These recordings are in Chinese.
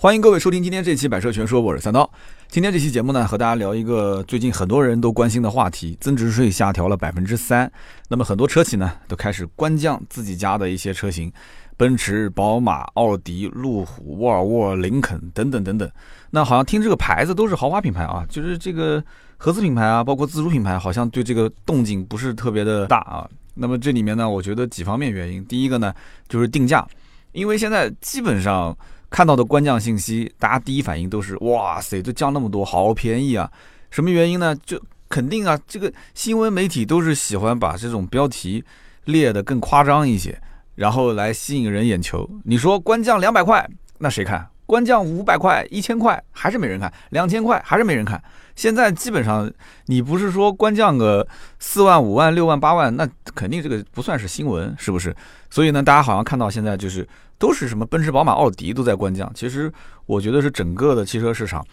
欢迎各位收听今天这期《百车全说》，我是三刀。今天这期节目呢，和大家聊一个最近很多人都关心的话题：增值税下调了百分之三。那么很多车企呢，都开始官降自己家的一些车型，奔驰、宝马、奥迪、路虎、沃尔沃、林肯等等等等。那好像听这个牌子都是豪华品牌啊，就是这个合资品牌啊，包括自主品牌，好像对这个动静不是特别的大啊。那么这里面呢，我觉得几方面原因。第一个呢，就是定价，因为现在基本上。看到的官降信息，大家第一反应都是哇塞，这降那么多，好便宜啊！什么原因呢？就肯定啊，这个新闻媒体都是喜欢把这种标题列得更夸张一些，然后来吸引人眼球。你说官降两百块，那谁看？官降五百块、一千块，还是没人看；两千块，还是没人看。现在基本上，你不是说官降个四万、五万、六万、八万，那肯定这个不算是新闻，是不是？所以呢，大家好像看到现在就是都是什么奔驰、宝马、奥迪都在官降。其实我觉得是整个的汽车市场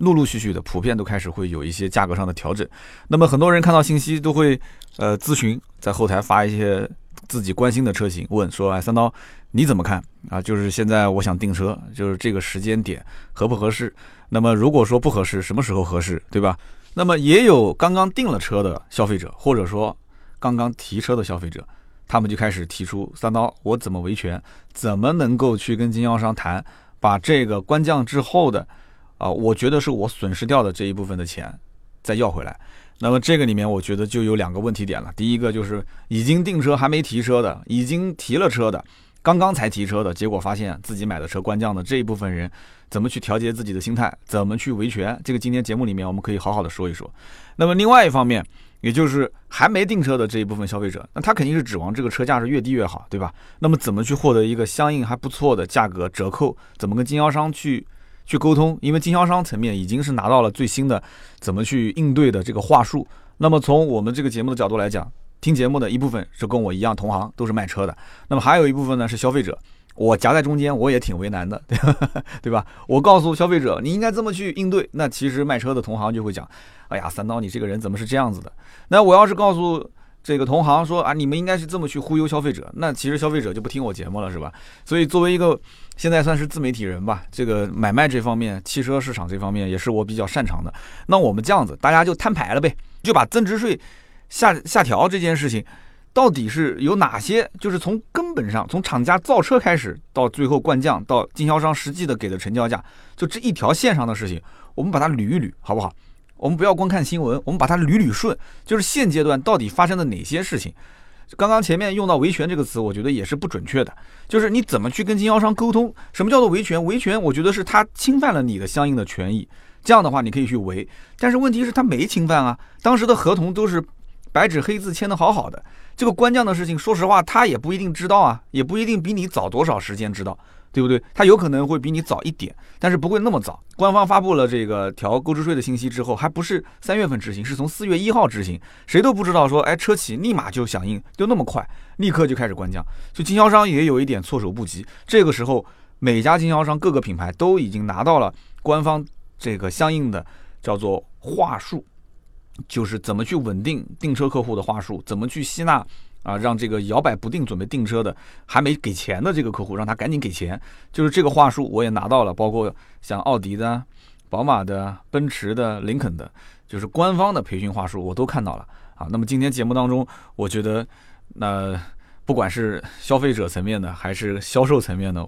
陆陆续续的普遍都开始会有一些价格上的调整。那么很多人看到信息都会呃咨询，在后台发一些自己关心的车型，问说：“哎，三刀你怎么看啊？就是现在我想订车，就是这个时间点合不合适？”那么如果说不合适，什么时候合适，对吧？那么也有刚刚订了车的消费者，或者说刚刚提车的消费者，他们就开始提出三刀，我怎么维权？怎么能够去跟经销商谈，把这个官降之后的，啊，我觉得是我损失掉的这一部分的钱再要回来。那么这个里面，我觉得就有两个问题点了。第一个就是已经订车还没提车的，已经提了车的，刚刚才提车的，结果发现自己买的车官降的这一部分人。怎么去调节自己的心态？怎么去维权？这个今天节目里面我们可以好好的说一说。那么另外一方面，也就是还没订车的这一部分消费者，那他肯定是指望这个车价是越低越好，对吧？那么怎么去获得一个相应还不错的价格折扣？怎么跟经销商去去沟通？因为经销商层面已经是拿到了最新的怎么去应对的这个话术。那么从我们这个节目的角度来讲，听节目的一部分是跟我一样同行，都是卖车的。那么还有一部分呢是消费者。我夹在中间，我也挺为难的，对吧？我告诉消费者，你应该这么去应对。那其实卖车的同行就会讲，哎呀，三刀，你这个人怎么是这样子的？那我要是告诉这个同行说啊，你们应该是这么去忽悠消费者，那其实消费者就不听我节目了，是吧？所以作为一个现在算是自媒体人吧，这个买卖这方面，汽车市场这方面也是我比较擅长的。那我们这样子，大家就摊牌了呗，就把增值税下下调这件事情。到底是有哪些？就是从根本上，从厂家造车开始，到最后灌降，到经销商实际的给的成交价，就这一条线上的事情，我们把它捋一捋，好不好？我们不要光看新闻，我们把它捋捋顺，就是现阶段到底发生了哪些事情？刚刚前面用到维权这个词，我觉得也是不准确的，就是你怎么去跟经销商沟通？什么叫做维权？维权，我觉得是他侵犯了你的相应的权益，这样的话你可以去维。但是问题是，他没侵犯啊，当时的合同都是白纸黑字签的好好的。这个官降的事情，说实话，他也不一定知道啊，也不一定比你早多少时间知道，对不对？他有可能会比你早一点，但是不会那么早。官方发布了这个调购置税的信息之后，还不是三月份执行，是从四月一号执行，谁都不知道说，哎，车企立马就响应，就那么快，立刻就开始官降，所以经销商也有一点措手不及。这个时候，每家经销商各个品牌都已经拿到了官方这个相应的叫做话术。就是怎么去稳定订车客户的话术，怎么去吸纳啊，让这个摇摆不定准备订车的还没给钱的这个客户，让他赶紧给钱。就是这个话术我也拿到了，包括像奥迪的、宝马的、奔驰的、林肯的，就是官方的培训话术我都看到了啊。那么今天节目当中，我觉得那不管是消费者层面的还是销售层面的，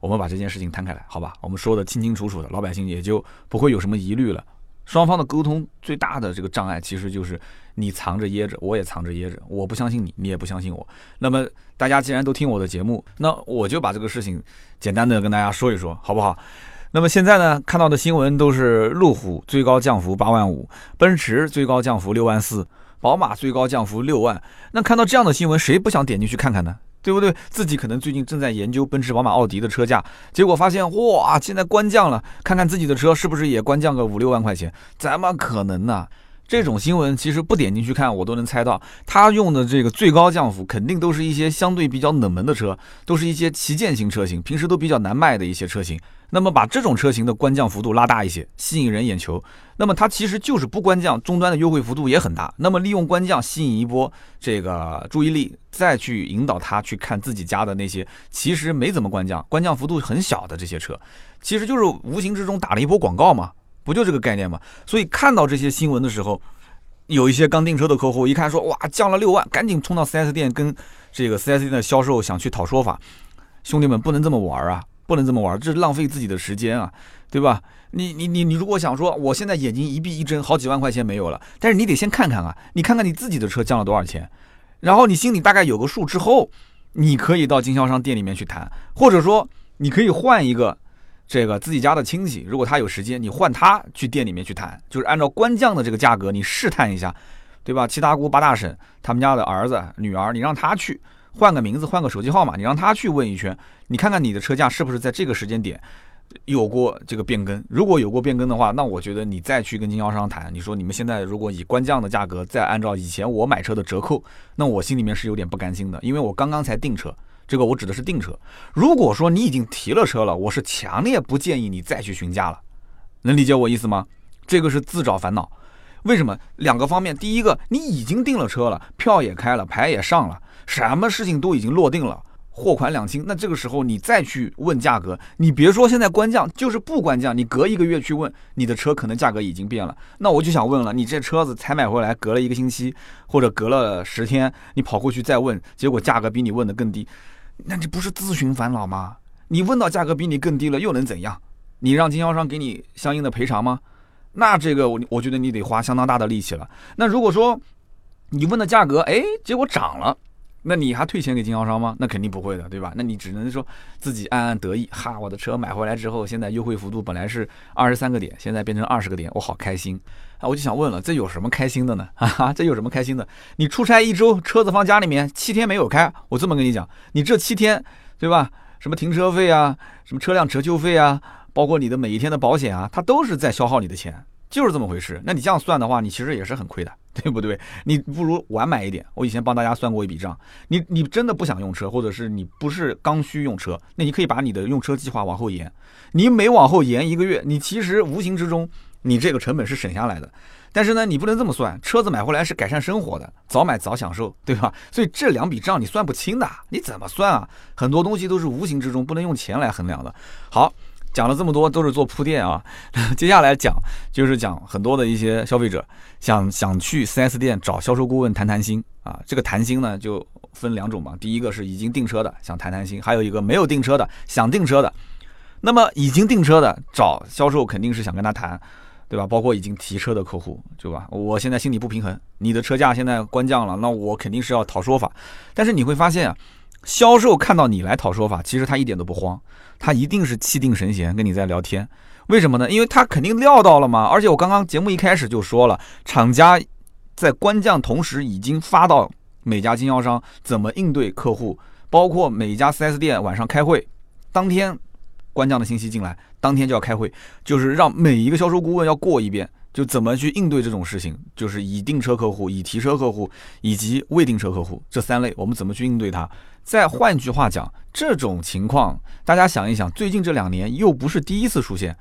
我们把这件事情摊开来，好吧？我们说的清清楚楚的，老百姓也就不会有什么疑虑了。双方的沟通最大的这个障碍，其实就是你藏着掖着，我也藏着掖着，我不相信你，你也不相信我。那么大家既然都听我的节目，那我就把这个事情简单的跟大家说一说，好不好？那么现在呢，看到的新闻都是路虎最高降幅八万五，奔驰最高降幅六万四，宝马最高降幅六万。那看到这样的新闻，谁不想点进去看看呢？对不对？自己可能最近正在研究奔驰、宝马、奥迪的车价，结果发现哇，现在官降了，看看自己的车是不是也官降个五六万块钱？怎么可能呢？这种新闻其实不点进去看，我都能猜到，他用的这个最高降幅肯定都是一些相对比较冷门的车，都是一些旗舰型车型，平时都比较难卖的一些车型。那么把这种车型的官降幅度拉大一些，吸引人眼球。那么它其实就是不官降，终端的优惠幅度也很大。那么利用官降吸引一波这个注意力，再去引导他去看自己家的那些其实没怎么官降，官降幅度很小的这些车。其实就是无形之中打了一波广告嘛，不就这个概念嘛？所以看到这些新闻的时候，有一些刚订车的客户一看说哇降了六万，赶紧冲到 4S 店跟这个 4S 店的销售想去讨说法。兄弟们不能这么玩啊，不能这么玩，这是浪费自己的时间啊，对吧？你你你你如果想说我现在眼睛一闭一睁，好几万块钱没有了，但是你得先看看啊，你看看你自己的车降了多少钱，然后你心里大概有个数之后，你可以到经销商店里面去谈，或者说你可以换一个这个自己家的亲戚，如果他有时间，你换他去店里面去谈，就是按照官降的这个价格，你试探一下，对吧？七大姑八大婶他们家的儿子女儿，你让他去换个名字，换个手机号码，你让他去问一圈，你看看你的车价是不是在这个时间点。有过这个变更，如果有过变更的话，那我觉得你再去跟经销商谈，你说你们现在如果以官降的价格再按照以前我买车的折扣，那我心里面是有点不甘心的，因为我刚刚才订车，这个我指的是订车。如果说你已经提了车了，我是强烈不建议你再去询价了，能理解我意思吗？这个是自找烦恼。为什么？两个方面，第一个，你已经订了车了，票也开了，牌也上了，什么事情都已经落定了。货款两清，那这个时候你再去问价格，你别说现在官降，就是不官降，你隔一个月去问，你的车可能价格已经变了。那我就想问了，你这车子才买回来，隔了一个星期或者隔了十天，你跑过去再问，结果价格比你问的更低，那这不是自寻烦恼吗？你问到价格比你更低了，又能怎样？你让经销商给你相应的赔偿吗？那这个我我觉得你得花相当大的力气了。那如果说你问的价格，哎，结果涨了。那你还退钱给经销商吗？那肯定不会的，对吧？那你只能说自己暗暗得意，哈，我的车买回来之后，现在优惠幅度本来是二十三个点，现在变成二十个点，我好开心啊！我就想问了，这有什么开心的呢？哈 哈，这有什么开心的？你出差一周，车子放家里面七天没有开，我这么跟你讲，你这七天，对吧？什么停车费啊，什么车辆折旧费啊，包括你的每一天的保险啊，它都是在消耗你的钱。就是这么回事。那你这样算的话，你其实也是很亏的，对不对？你不如晚买一点。我以前帮大家算过一笔账，你你真的不想用车，或者是你不是刚需用车，那你可以把你的用车计划往后延。你每往后延一个月，你其实无形之中你这个成本是省下来的。但是呢，你不能这么算，车子买回来是改善生活的，早买早享受，对吧？所以这两笔账你算不清的，你怎么算啊？很多东西都是无形之中不能用钱来衡量的。好。讲了这么多都是做铺垫啊，接下来讲就是讲很多的一些消费者想想去 4S 店找销售顾问谈谈心啊。这个谈心呢就分两种嘛，第一个是已经订车的想谈谈心，还有一个没有订车的想订车的。那么已经订车的找销售肯定是想跟他谈，对吧？包括已经提车的客户，对吧？我现在心里不平衡，你的车价现在官降了，那我肯定是要讨说法。但是你会发现啊。销售看到你来讨说法，其实他一点都不慌，他一定是气定神闲跟你在聊天。为什么呢？因为他肯定料到了嘛。而且我刚刚节目一开始就说了，厂家在官降同时已经发到每家经销商怎么应对客户，包括每家 4S 店晚上开会，当天官降的信息进来，当天就要开会，就是让每一个销售顾问要过一遍。就怎么去应对这种事情，就是已订车客户、已提车客户以及未订车客户这三类，我们怎么去应对它？再换句话讲，这种情况大家想一想，最近这两年又不是第一次出现。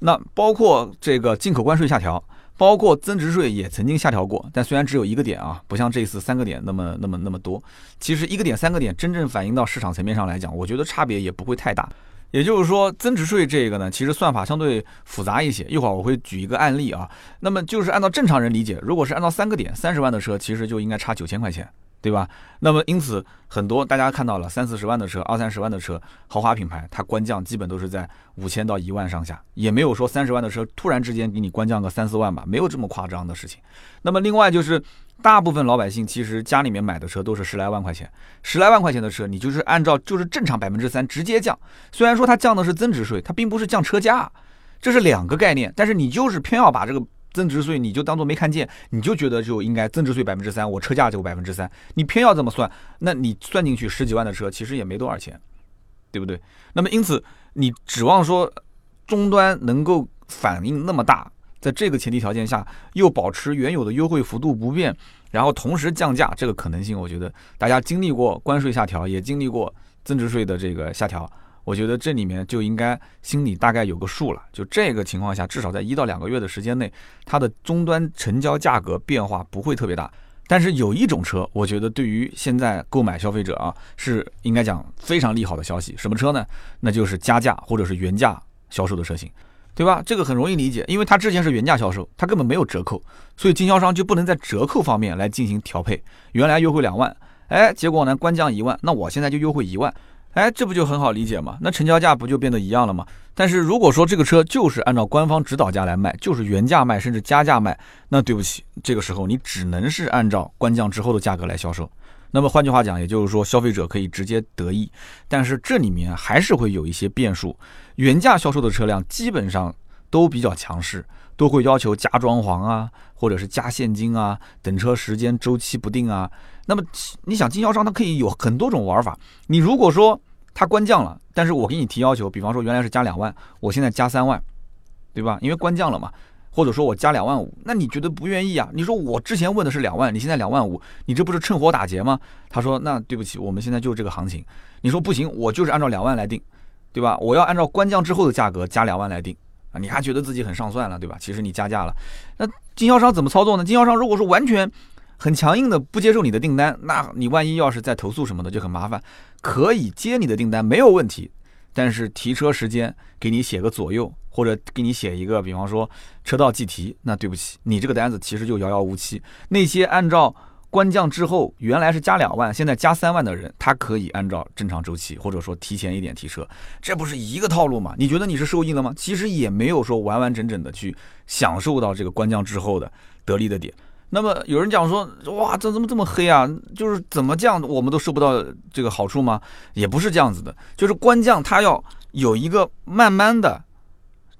那包括这个进口关税下调，包括增值税也曾经下调过，但虽然只有一个点啊，不像这次三个点那么那么那么多。其实一个点、三个点真正反映到市场层面上来讲，我觉得差别也不会太大。也就是说，增值税这个呢，其实算法相对复杂一些。一会儿我会举一个案例啊。那么就是按照正常人理解，如果是按照三个点三十万的车，其实就应该差九千块钱。对吧？那么因此，很多大家看到了三四十万的车，二三十万的车，豪华品牌，它官降基本都是在五千到一万上下，也没有说三十万的车突然之间给你官降个三四万吧，没有这么夸张的事情。那么另外就是，大部分老百姓其实家里面买的车都是十来万块钱，十来万块钱的车，你就是按照就是正常百分之三直接降，虽然说它降的是增值税，它并不是降车价，这是两个概念，但是你就是偏要把这个。增值税你就当做没看见，你就觉得就应该增值税百分之三，我车价就百分之三，你偏要这么算，那你算进去十几万的车其实也没多少钱，对不对？那么因此你指望说终端能够反应那么大，在这个前提条件下又保持原有的优惠幅度不变，然后同时降价，这个可能性我觉得大家经历过关税下调，也经历过增值税的这个下调。我觉得这里面就应该心里大概有个数了。就这个情况下，至少在一到两个月的时间内，它的终端成交价格变化不会特别大。但是有一种车，我觉得对于现在购买消费者啊，是应该讲非常利好的消息。什么车呢？那就是加价或者是原价销售的车型，对吧？这个很容易理解，因为它之前是原价销售，它根本没有折扣，所以经销商就不能在折扣方面来进行调配。原来优惠两万，哎，结果呢官降一万，那我现在就优惠一万，哎，这不就很好理解吗？那成交价不就变得一样了吗？但是如果说这个车就是按照官方指导价来卖，就是原价卖，甚至加价卖，那对不起，这个时候你只能是按照官降之后的价格来销售。那么换句话讲，也就是说，消费者可以直接得益，但是这里面还是会有一些变数。原价销售的车辆基本上都比较强势，都会要求加装潢啊，或者是加现金啊，等车时间周期不定啊。那么你想，经销商他可以有很多种玩法。你如果说他官降了，但是我给你提要求，比方说原来是加两万，我现在加三万，对吧？因为官降了嘛。或者说我加两万五，那你觉得不愿意啊？你说我之前问的是两万，你现在两万五，你这不是趁火打劫吗？他说那对不起，我们现在就这个行情。你说不行，我就是按照两万来定，对吧？我要按照官降之后的价格加两万来定啊！你还觉得自己很上算了，对吧？其实你加价了。那经销商怎么操作呢？经销商如果说完全很强硬的不接受你的订单，那你万一要是再投诉什么的就很麻烦。可以接你的订单没有问题，但是提车时间给你写个左右。或者给你写一个，比方说车道计提，那对不起，你这个单子其实就遥遥无期。那些按照官降之后原来是加两万，现在加三万的人，他可以按照正常周期，或者说提前一点提车，这不是一个套路吗？你觉得你是受益了吗？其实也没有说完完整整的去享受到这个官降之后的得利的点。那么有人讲说，哇，这怎么这么黑啊？就是怎么降我们都收不到这个好处吗？也不是这样子的，就是官降它要有一个慢慢的。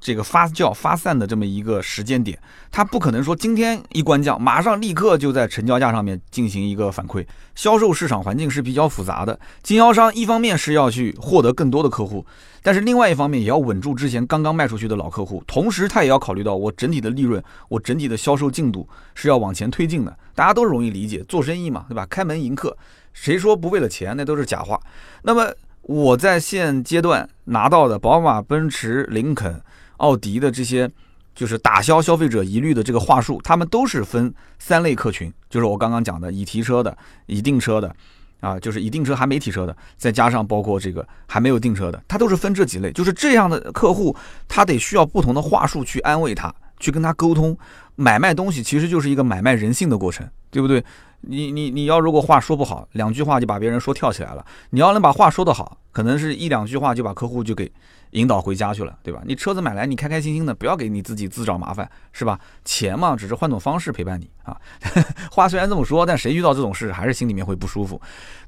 这个发酵发散的这么一个时间点，它不可能说今天一关降，马上立刻就在成交价上面进行一个反馈。销售市场环境是比较复杂的，经销商一方面是要去获得更多的客户，但是另外一方面也要稳住之前刚刚卖出去的老客户，同时他也要考虑到我整体的利润，我整体的销售进度是要往前推进的。大家都容易理解，做生意嘛，对吧？开门迎客，谁说不为了钱？那都是假话。那么我在现阶段拿到的宝马、奔驰、林肯。奥迪的这些就是打消消费者疑虑的这个话术，他们都是分三类客群，就是我刚刚讲的已提车的、已订车的，啊，就是已订车还没提车的，再加上包括这个还没有订车的，它都是分这几类。就是这样的客户，他得需要不同的话术去安慰他，去跟他沟通。买卖东西其实就是一个买卖人性的过程，对不对？你你你要如果话说不好，两句话就把别人说跳起来了。你要能把话说得好，可能是一两句话就把客户就给。引导回家去了，对吧？你车子买来，你开开心心的，不要给你自己自找麻烦，是吧？钱嘛，只是换种方式陪伴你啊。话虽然这么说，但谁遇到这种事，还是心里面会不舒服。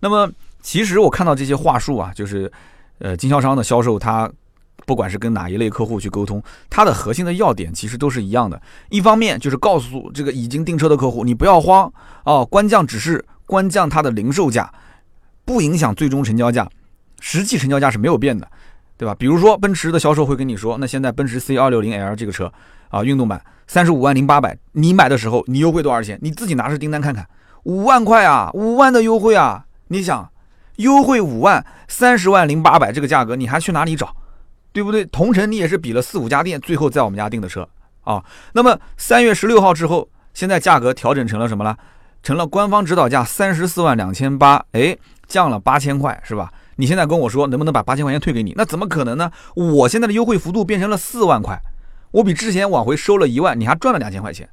那么，其实我看到这些话术啊，就是呃，经销商的销售，他不管是跟哪一类客户去沟通，它的核心的要点其实都是一样的。一方面就是告诉这个已经订车的客户，你不要慌哦，官降只是官降它的零售价，不影响最终成交价，实际成交价是没有变的。对吧？比如说奔驰的销售会跟你说，那现在奔驰 C 二六零 L 这个车啊，运动版三十五万零八百，你买的时候你优惠多少钱？你自己拿着订单看看，五万块啊，五万的优惠啊！你想，优惠五万，三十万零八百这个价格，你还去哪里找？对不对？同城你也是比了四五家店，最后在我们家订的车啊。那么三月十六号之后，现在价格调整成了什么了？成了官方指导价三十四万两千八，哎，降了八千块，是吧？你现在跟我说能不能把八千块钱退给你？那怎么可能呢？我现在的优惠幅度变成了四万块，我比之前往回收了一万，你还赚了两千块钱，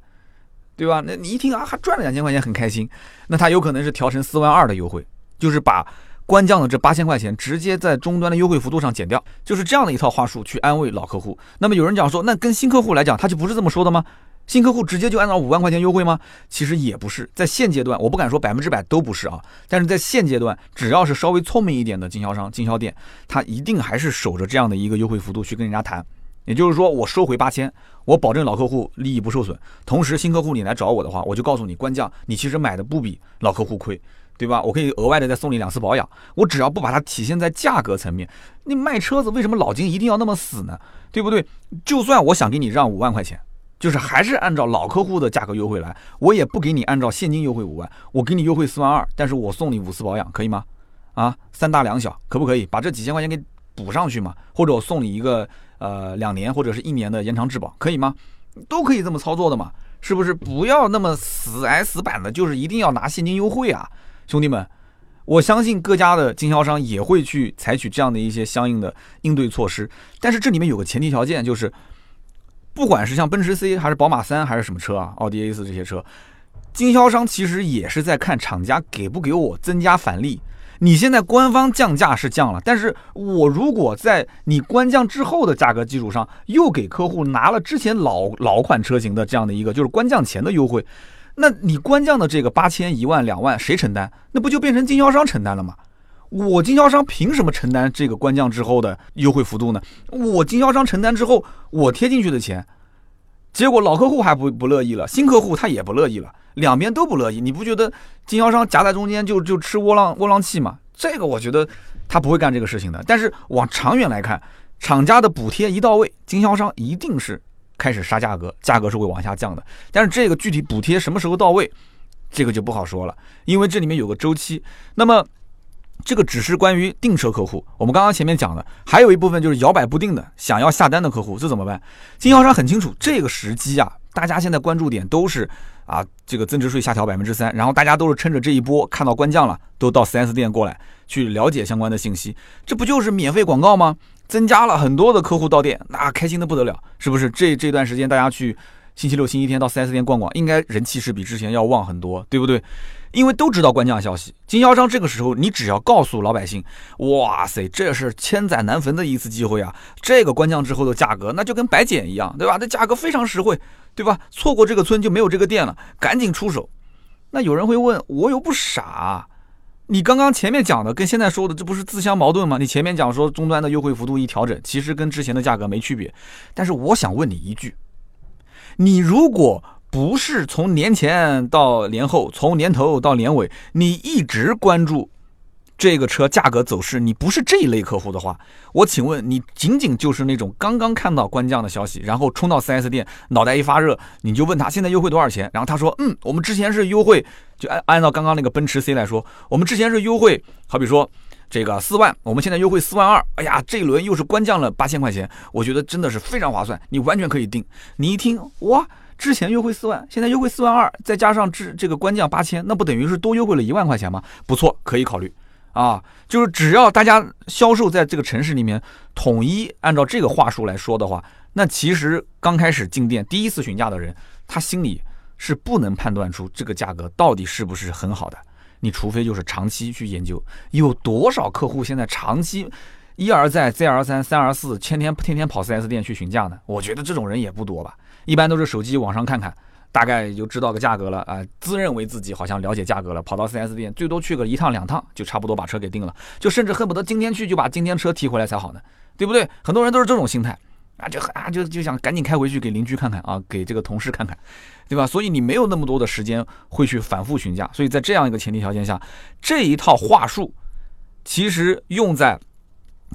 对吧？那你一听啊，还赚了两千块钱，很开心。那他有可能是调成四万二的优惠，就是把官降的这八千块钱直接在终端的优惠幅度上减掉，就是这样的一套话术去安慰老客户。那么有人讲说，那跟新客户来讲，他就不是这么说的吗？新客户直接就按照五万块钱优惠吗？其实也不是，在现阶段，我不敢说百分之百都不是啊。但是在现阶段，只要是稍微聪明一点的经销商、经销店，他一定还是守着这样的一个优惠幅度去跟人家谈。也就是说，我收回八千，我保证老客户利益不受损。同时，新客户你来找我的话，我就告诉你，官降，你其实买的不比老客户亏，对吧？我可以额外的再送你两次保养。我只要不把它体现在价格层面，你卖车子为什么老金一定要那么死呢？对不对？就算我想给你让五万块钱。就是还是按照老客户的价格优惠来，我也不给你按照现金优惠五万，我给你优惠四万二，但是我送你五次保养，可以吗？啊，三大两小，可不可以把这几千块钱给补上去嘛？或者我送你一个呃两年或者是一年的延长质保，可以吗？都可以这么操作的嘛？是不是？不要那么死挨死板的，就是一定要拿现金优惠啊，兄弟们，我相信各家的经销商也会去采取这样的一些相应的应对措施。但是这里面有个前提条件，就是不管是像奔驰 C 还是宝马三还是什么车啊，奥迪 A 四这些车，经销商其实也是在看厂家给不给我增加返利。你现在官方降价是降了，但是我如果在你官降之后的价格基础上，又给客户拿了之前老老款车型的这样的一个就是官降前的优惠，那你官降的这个八千、一万、两万谁承担？那不就变成经销商承担了吗？我经销商凭什么承担这个官降之后的优惠幅度呢？我经销商承担之后，我贴进去的钱，结果老客户还不不乐意了，新客户他也不乐意了。两边都不乐意，你不觉得经销商夹在中间就就吃窝囊窝囊气吗？这个我觉得他不会干这个事情的。但是往长远来看，厂家的补贴一到位，经销商一定是开始杀价格，价格是会往下降的。但是这个具体补贴什么时候到位，这个就不好说了，因为这里面有个周期。那么这个只是关于订车客户，我们刚刚前面讲的，还有一部分就是摇摆不定的想要下单的客户，这怎么办？经销商很清楚这个时机啊，大家现在关注点都是。啊，这个增值税下调百分之三，然后大家都是趁着这一波看到官降了，都到 4S 店过来去了解相关的信息，这不就是免费广告吗？增加了很多的客户到店，那开心的不得了，是不是？这这段时间大家去星期六、星期天到 4S 店逛逛，应该人气是比之前要旺很多，对不对？因为都知道官降消息，经销商这个时候你只要告诉老百姓，哇塞，这是千载难逢的一次机会啊！这个官降之后的价格，那就跟白捡一样，对吧？这价格非常实惠，对吧？错过这个村就没有这个店了，赶紧出手。那有人会问，我又不傻，你刚刚前面讲的跟现在说的这不是自相矛盾吗？你前面讲说终端的优惠幅度一调整，其实跟之前的价格没区别。但是我想问你一句，你如果。不是从年前到年后，从年头到年尾，你一直关注这个车价格走势，你不是这一类客户的话，我请问你仅仅就是那种刚刚看到官降的消息，然后冲到 4S 店，脑袋一发热，你就问他现在优惠多少钱，然后他说，嗯，我们之前是优惠，就按按照刚刚那个奔驰 C 来说，我们之前是优惠，好比说这个四万，我们现在优惠四万二，哎呀，这一轮又是官降了八千块钱，我觉得真的是非常划算，你完全可以定。你一听，哇！之前优惠四万，现在优惠四万二，再加上这这个官降八千，那不等于是多优惠了一万块钱吗？不错，可以考虑啊。就是只要大家销售在这个城市里面统一按照这个话术来说的话，那其实刚开始进店第一次询价的人，他心里是不能判断出这个价格到底是不是很好的。你除非就是长期去研究，有多少客户现在长期一而再再而三三而四，天天天天跑 4S 店去询价呢？我觉得这种人也不多吧。一般都是手机网上看看，大概就知道个价格了啊，自认为自己好像了解价格了，跑到 4S 店最多去个一趟两趟，就差不多把车给定了，就甚至恨不得今天去就把今天车提回来才好呢，对不对？很多人都是这种心态啊，就啊就就想赶紧开回去给邻居看看啊，给这个同事看看，对吧？所以你没有那么多的时间会去反复询价，所以在这样一个前提条件下，这一套话术其实用在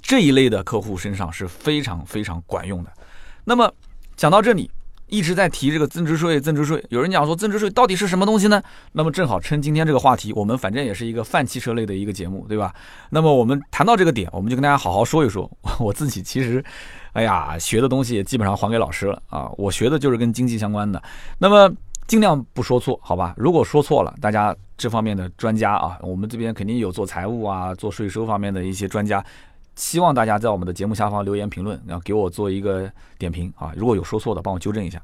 这一类的客户身上是非常非常管用的。那么讲到这里。一直在提这个增值税，增值税。有人讲说增值税到底是什么东西呢？那么正好趁今天这个话题，我们反正也是一个泛汽车类的一个节目，对吧？那么我们谈到这个点，我们就跟大家好好说一说。我自己其实，哎呀，学的东西也基本上还给老师了啊。我学的就是跟经济相关的，那么尽量不说错，好吧？如果说错了，大家这方面的专家啊，我们这边肯定有做财务啊、做税收方面的一些专家。希望大家在我们的节目下方留言评论，然后给我做一个点评啊！如果有说错的，帮我纠正一下。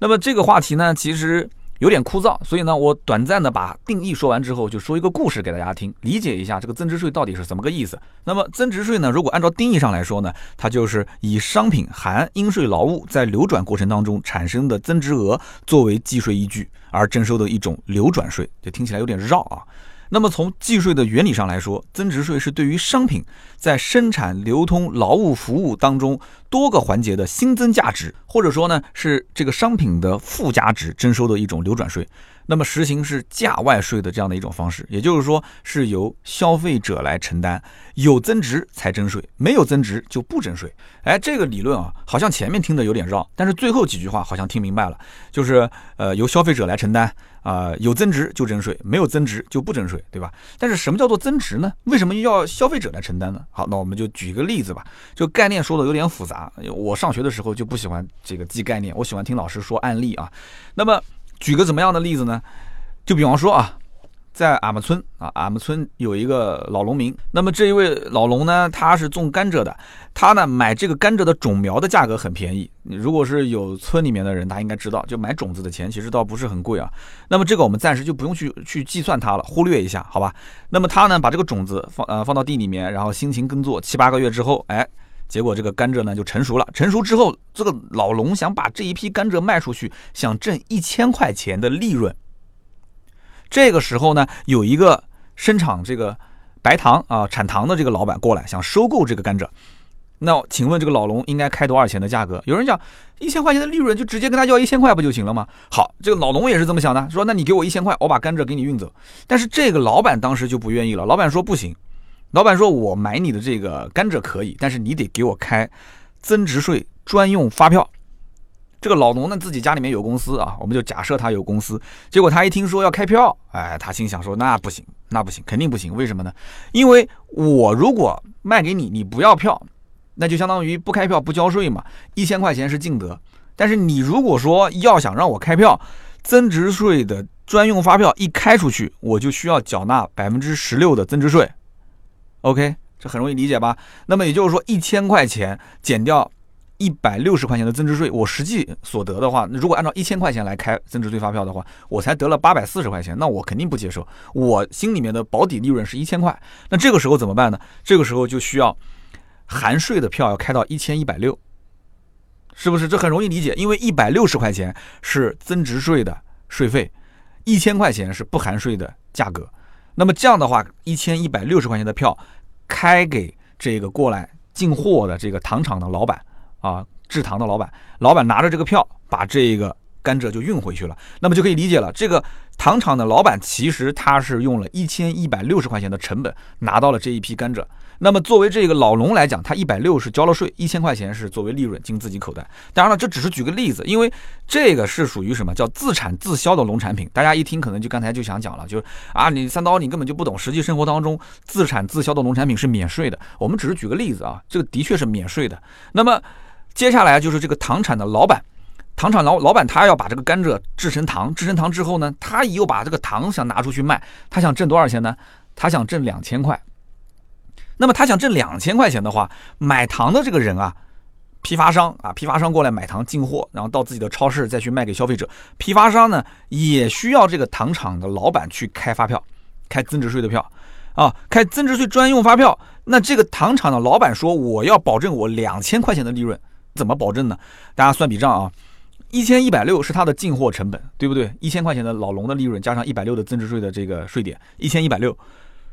那么这个话题呢，其实有点枯燥，所以呢，我短暂的把定义说完之后，就说一个故事给大家听，理解一下这个增值税到底是怎么个意思。那么增值税呢，如果按照定义上来说呢，它就是以商品含应税劳务在流转过程当中产生的增值额作为计税依据而征收的一种流转税，这听起来有点绕啊。那么从计税的原理上来说，增值税是对于商品在生产、流通、劳务、服务当中多个环节的新增价值，或者说呢是这个商品的附加值征收的一种流转税。那么实行是价外税的这样的一种方式，也就是说是由消费者来承担，有增值才征税，没有增值就不征税。哎，这个理论啊，好像前面听的有点绕，但是最后几句话好像听明白了，就是呃由消费者来承担啊，有增值就征税，没有增值就不征税，对吧？但是什么叫做增值呢？为什么又要消费者来承担呢？好，那我们就举一个例子吧，就概念说的有点复杂，我上学的时候就不喜欢这个记概念，我喜欢听老师说案例啊。那么举个怎么样的例子呢？就比方说啊，在俺们村啊，俺们村有一个老农民。那么这一位老农呢，他是种甘蔗的。他呢买这个甘蔗的种苗的价格很便宜。如果是有村里面的人，他应该知道，就买种子的钱其实倒不是很贵啊。那么这个我们暂时就不用去去计算它了，忽略一下，好吧？那么他呢把这个种子放呃放到地里面，然后辛勤耕作七八个月之后，哎，结果这个甘蔗呢就成熟了。成熟之后，这个老农想把这一批甘蔗卖出去，想挣一千块钱的利润。这个时候呢，有一个生产这个白糖啊产糖的这个老板过来，想收购这个甘蔗。那请问这个老龙应该开多少钱的价格？有人讲一千块钱的利润，就直接跟他要一千块不就行了吗？好，这个老龙也是这么想的，说那你给我一千块，我把甘蔗给你运走。但是这个老板当时就不愿意了，老板说不行。老板说我买你的这个甘蔗可以，但是你得给我开增值税专用发票。这个老农呢，自己家里面有公司啊，我们就假设他有公司。结果他一听说要开票，哎，他心想说那不行，那不行，肯定不行。为什么呢？因为我如果卖给你，你不要票，那就相当于不开票不交税嘛，一千块钱是净得。但是你如果说要想让我开票，增值税的专用发票一开出去，我就需要缴纳百分之十六的增值税。OK，这很容易理解吧？那么也就是说，一千块钱减掉。一百六十块钱的增值税，我实际所得的话，如果按照一千块钱来开增值税发票的话，我才得了八百四十块钱，那我肯定不接受。我心里面的保底利润是一千块，那这个时候怎么办呢？这个时候就需要含税的票要开到一千一百六，是不是？这很容易理解，因为一百六十块钱是增值税的税费，一千块钱是不含税的价格。那么这样的话，一千一百六十块钱的票开给这个过来进货的这个糖厂的老板。啊，制糖的老板，老板拿着这个票，把这个甘蔗就运回去了。那么就可以理解了，这个糖厂的老板其实他是用了一千一百六十块钱的成本拿到了这一批甘蔗。那么作为这个老农来讲，他一百六是交了税，一千块钱是作为利润进自己口袋。当然了，这只是举个例子，因为这个是属于什么叫自产自销的农产品。大家一听可能就刚才就想讲了，就是啊，你三刀你根本就不懂，实际生活当中自产自销的农产品是免税的。我们只是举个例子啊，这个的确是免税的。那么。接下来就是这个糖厂的老板，糖厂老老板他要把这个甘蔗制成糖，制成糖之后呢，他又把这个糖想拿出去卖，他想挣多少钱呢？他想挣两千块。那么他想挣两千块钱的话，买糖的这个人啊，批发商啊，批发商过来买糖进货，然后到自己的超市再去卖给消费者。批发商呢也需要这个糖厂的老板去开发票，开增值税的票啊，开增值税专用发票。那这个糖厂的老板说，我要保证我两千块钱的利润。怎么保证呢？大家算笔账啊，一千一百六是它的进货成本，对不对？一千块钱的老龙的利润加上一百六的增值税的这个税点，一千一百六。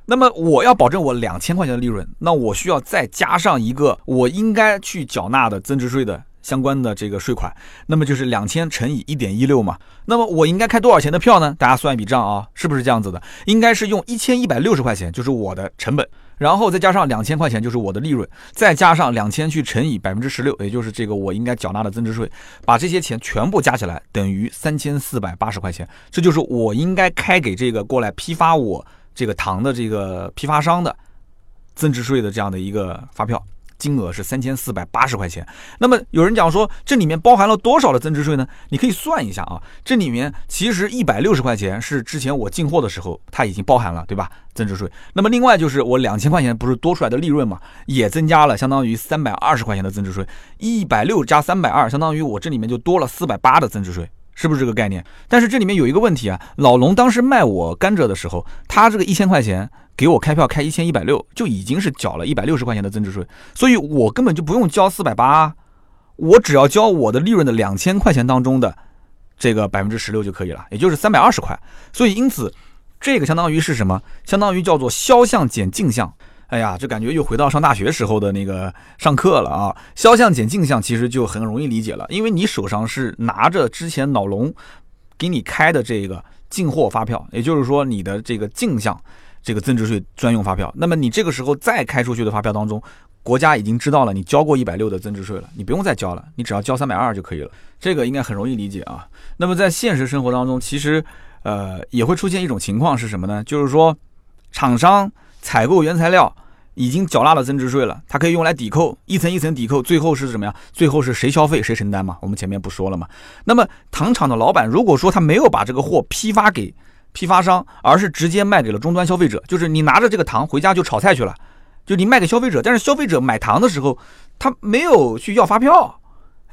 那么我要保证我两千块钱的利润，那我需要再加上一个我应该去缴纳的增值税的相关的这个税款，那么就是两千乘以一点一六嘛。那么我应该开多少钱的票呢？大家算一笔账啊，是不是这样子的？应该是用一千一百六十块钱，就是我的成本。然后再加上两千块钱，就是我的利润，再加上两千去乘以百分之十六，也就是这个我应该缴纳的增值税，把这些钱全部加起来等于三千四百八十块钱，这就是我应该开给这个过来批发我这个糖的这个批发商的增值税的这样的一个发票。金额是三千四百八十块钱。那么有人讲说，这里面包含了多少的增值税呢？你可以算一下啊，这里面其实一百六十块钱是之前我进货的时候它已经包含了，对吧？增值税。那么另外就是我两千块钱不是多出来的利润嘛，也增加了相当于三百二十块钱的增值税。一百六加三百二，相当于我这里面就多了四百八的增值税，是不是这个概念？但是这里面有一个问题啊，老龙当时卖我甘蔗的时候，他这个一千块钱。给我开票开一千一百六，就已经是缴了一百六十块钱的增值税，所以我根本就不用交四百八，我只要交我的利润的两千块钱当中的这个百分之十六就可以了，也就是三百二十块。所以因此，这个相当于是什么？相当于叫做销项减进项。哎呀，这感觉又回到上大学时候的那个上课了啊！销项减进项其实就很容易理解了，因为你手上是拿着之前老龙给你开的这个进货发票，也就是说你的这个进项。这个增值税专用发票，那么你这个时候再开出去的发票当中，国家已经知道了你交过一百六的增值税了，你不用再交了，你只要交三百二就可以了。这个应该很容易理解啊。那么在现实生活当中，其实呃也会出现一种情况是什么呢？就是说厂商采购原材料已经缴纳了增值税了，它可以用来抵扣，一层一层抵扣，最后是什么呀？最后是谁消费谁承担嘛？我们前面不说了嘛。那么糖厂的老板如果说他没有把这个货批发给批发商，而是直接卖给了终端消费者。就是你拿着这个糖回家就炒菜去了，就你卖给消费者，但是消费者买糖的时候，他没有去要发票。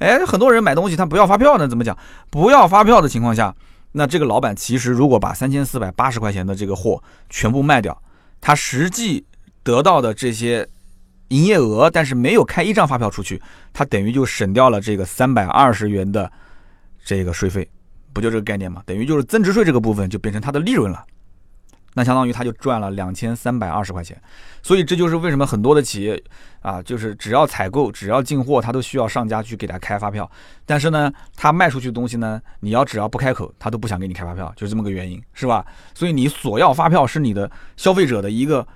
哎，很多人买东西他不要发票呢，怎么讲？不要发票的情况下，那这个老板其实如果把三千四百八十块钱的这个货全部卖掉，他实际得到的这些营业额，但是没有开一张发票出去，他等于就省掉了这个三百二十元的这个税费。不就这个概念吗？等于就是增值税这个部分就变成他的利润了，那相当于他就赚了两千三百二十块钱。所以这就是为什么很多的企业啊，就是只要采购、只要进货，他都需要上家去给他开发票。但是呢，他卖出去的东西呢，你要只要不开口，他都不想给你开发票，就这么个原因，是吧？所以你索要发票是你的消费者的一个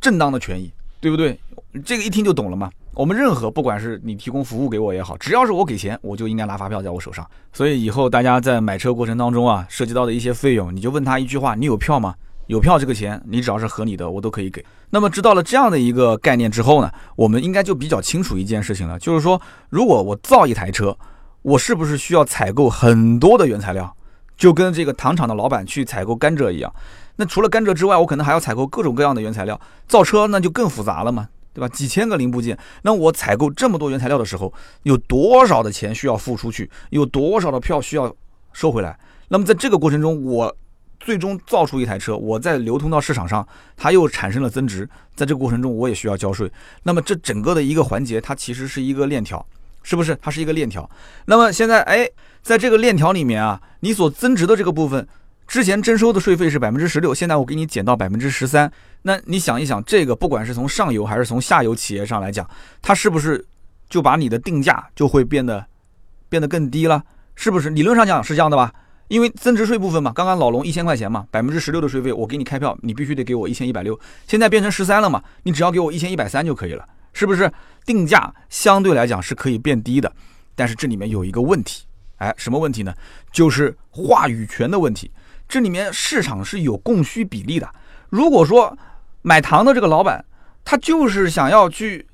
正当的权益，对不对？这个一听就懂了嘛。我们任何不管是你提供服务给我也好，只要是我给钱，我就应该拿发票在我手上。所以以后大家在买车过程当中啊，涉及到的一些费用，你就问他一句话：你有票吗？有票这个钱，你只要是合理的，我都可以给。那么知道了这样的一个概念之后呢，我们应该就比较清楚一件事情了，就是说，如果我造一台车，我是不是需要采购很多的原材料？就跟这个糖厂的老板去采购甘蔗一样。那除了甘蔗之外，我可能还要采购各种各样的原材料。造车那就更复杂了嘛。对吧？几千个零部件，那我采购这么多原材料的时候，有多少的钱需要付出去？有多少的票需要收回来？那么在这个过程中，我最终造出一台车，我在流通到市场上，它又产生了增值，在这个过程中，我也需要交税。那么这整个的一个环节，它其实是一个链条，是不是？它是一个链条。那么现在，哎，在这个链条里面啊，你所增值的这个部分。之前征收的税费是百分之十六，现在我给你减到百分之十三。那你想一想，这个不管是从上游还是从下游企业上来讲，它是不是就把你的定价就会变得变得更低了？是不是？理论上讲是这样的吧？因为增值税部分嘛，刚刚老龙一千块钱嘛，百分之十六的税费，我给你开票，你必须得给我一千一百六。现在变成十三了嘛，你只要给我一千一百三就可以了，是不是？定价相对来讲是可以变低的，但是这里面有一个问题，哎，什么问题呢？就是话语权的问题。这里面市场是有供需比例的。如果说买糖的这个老板，他就是想要去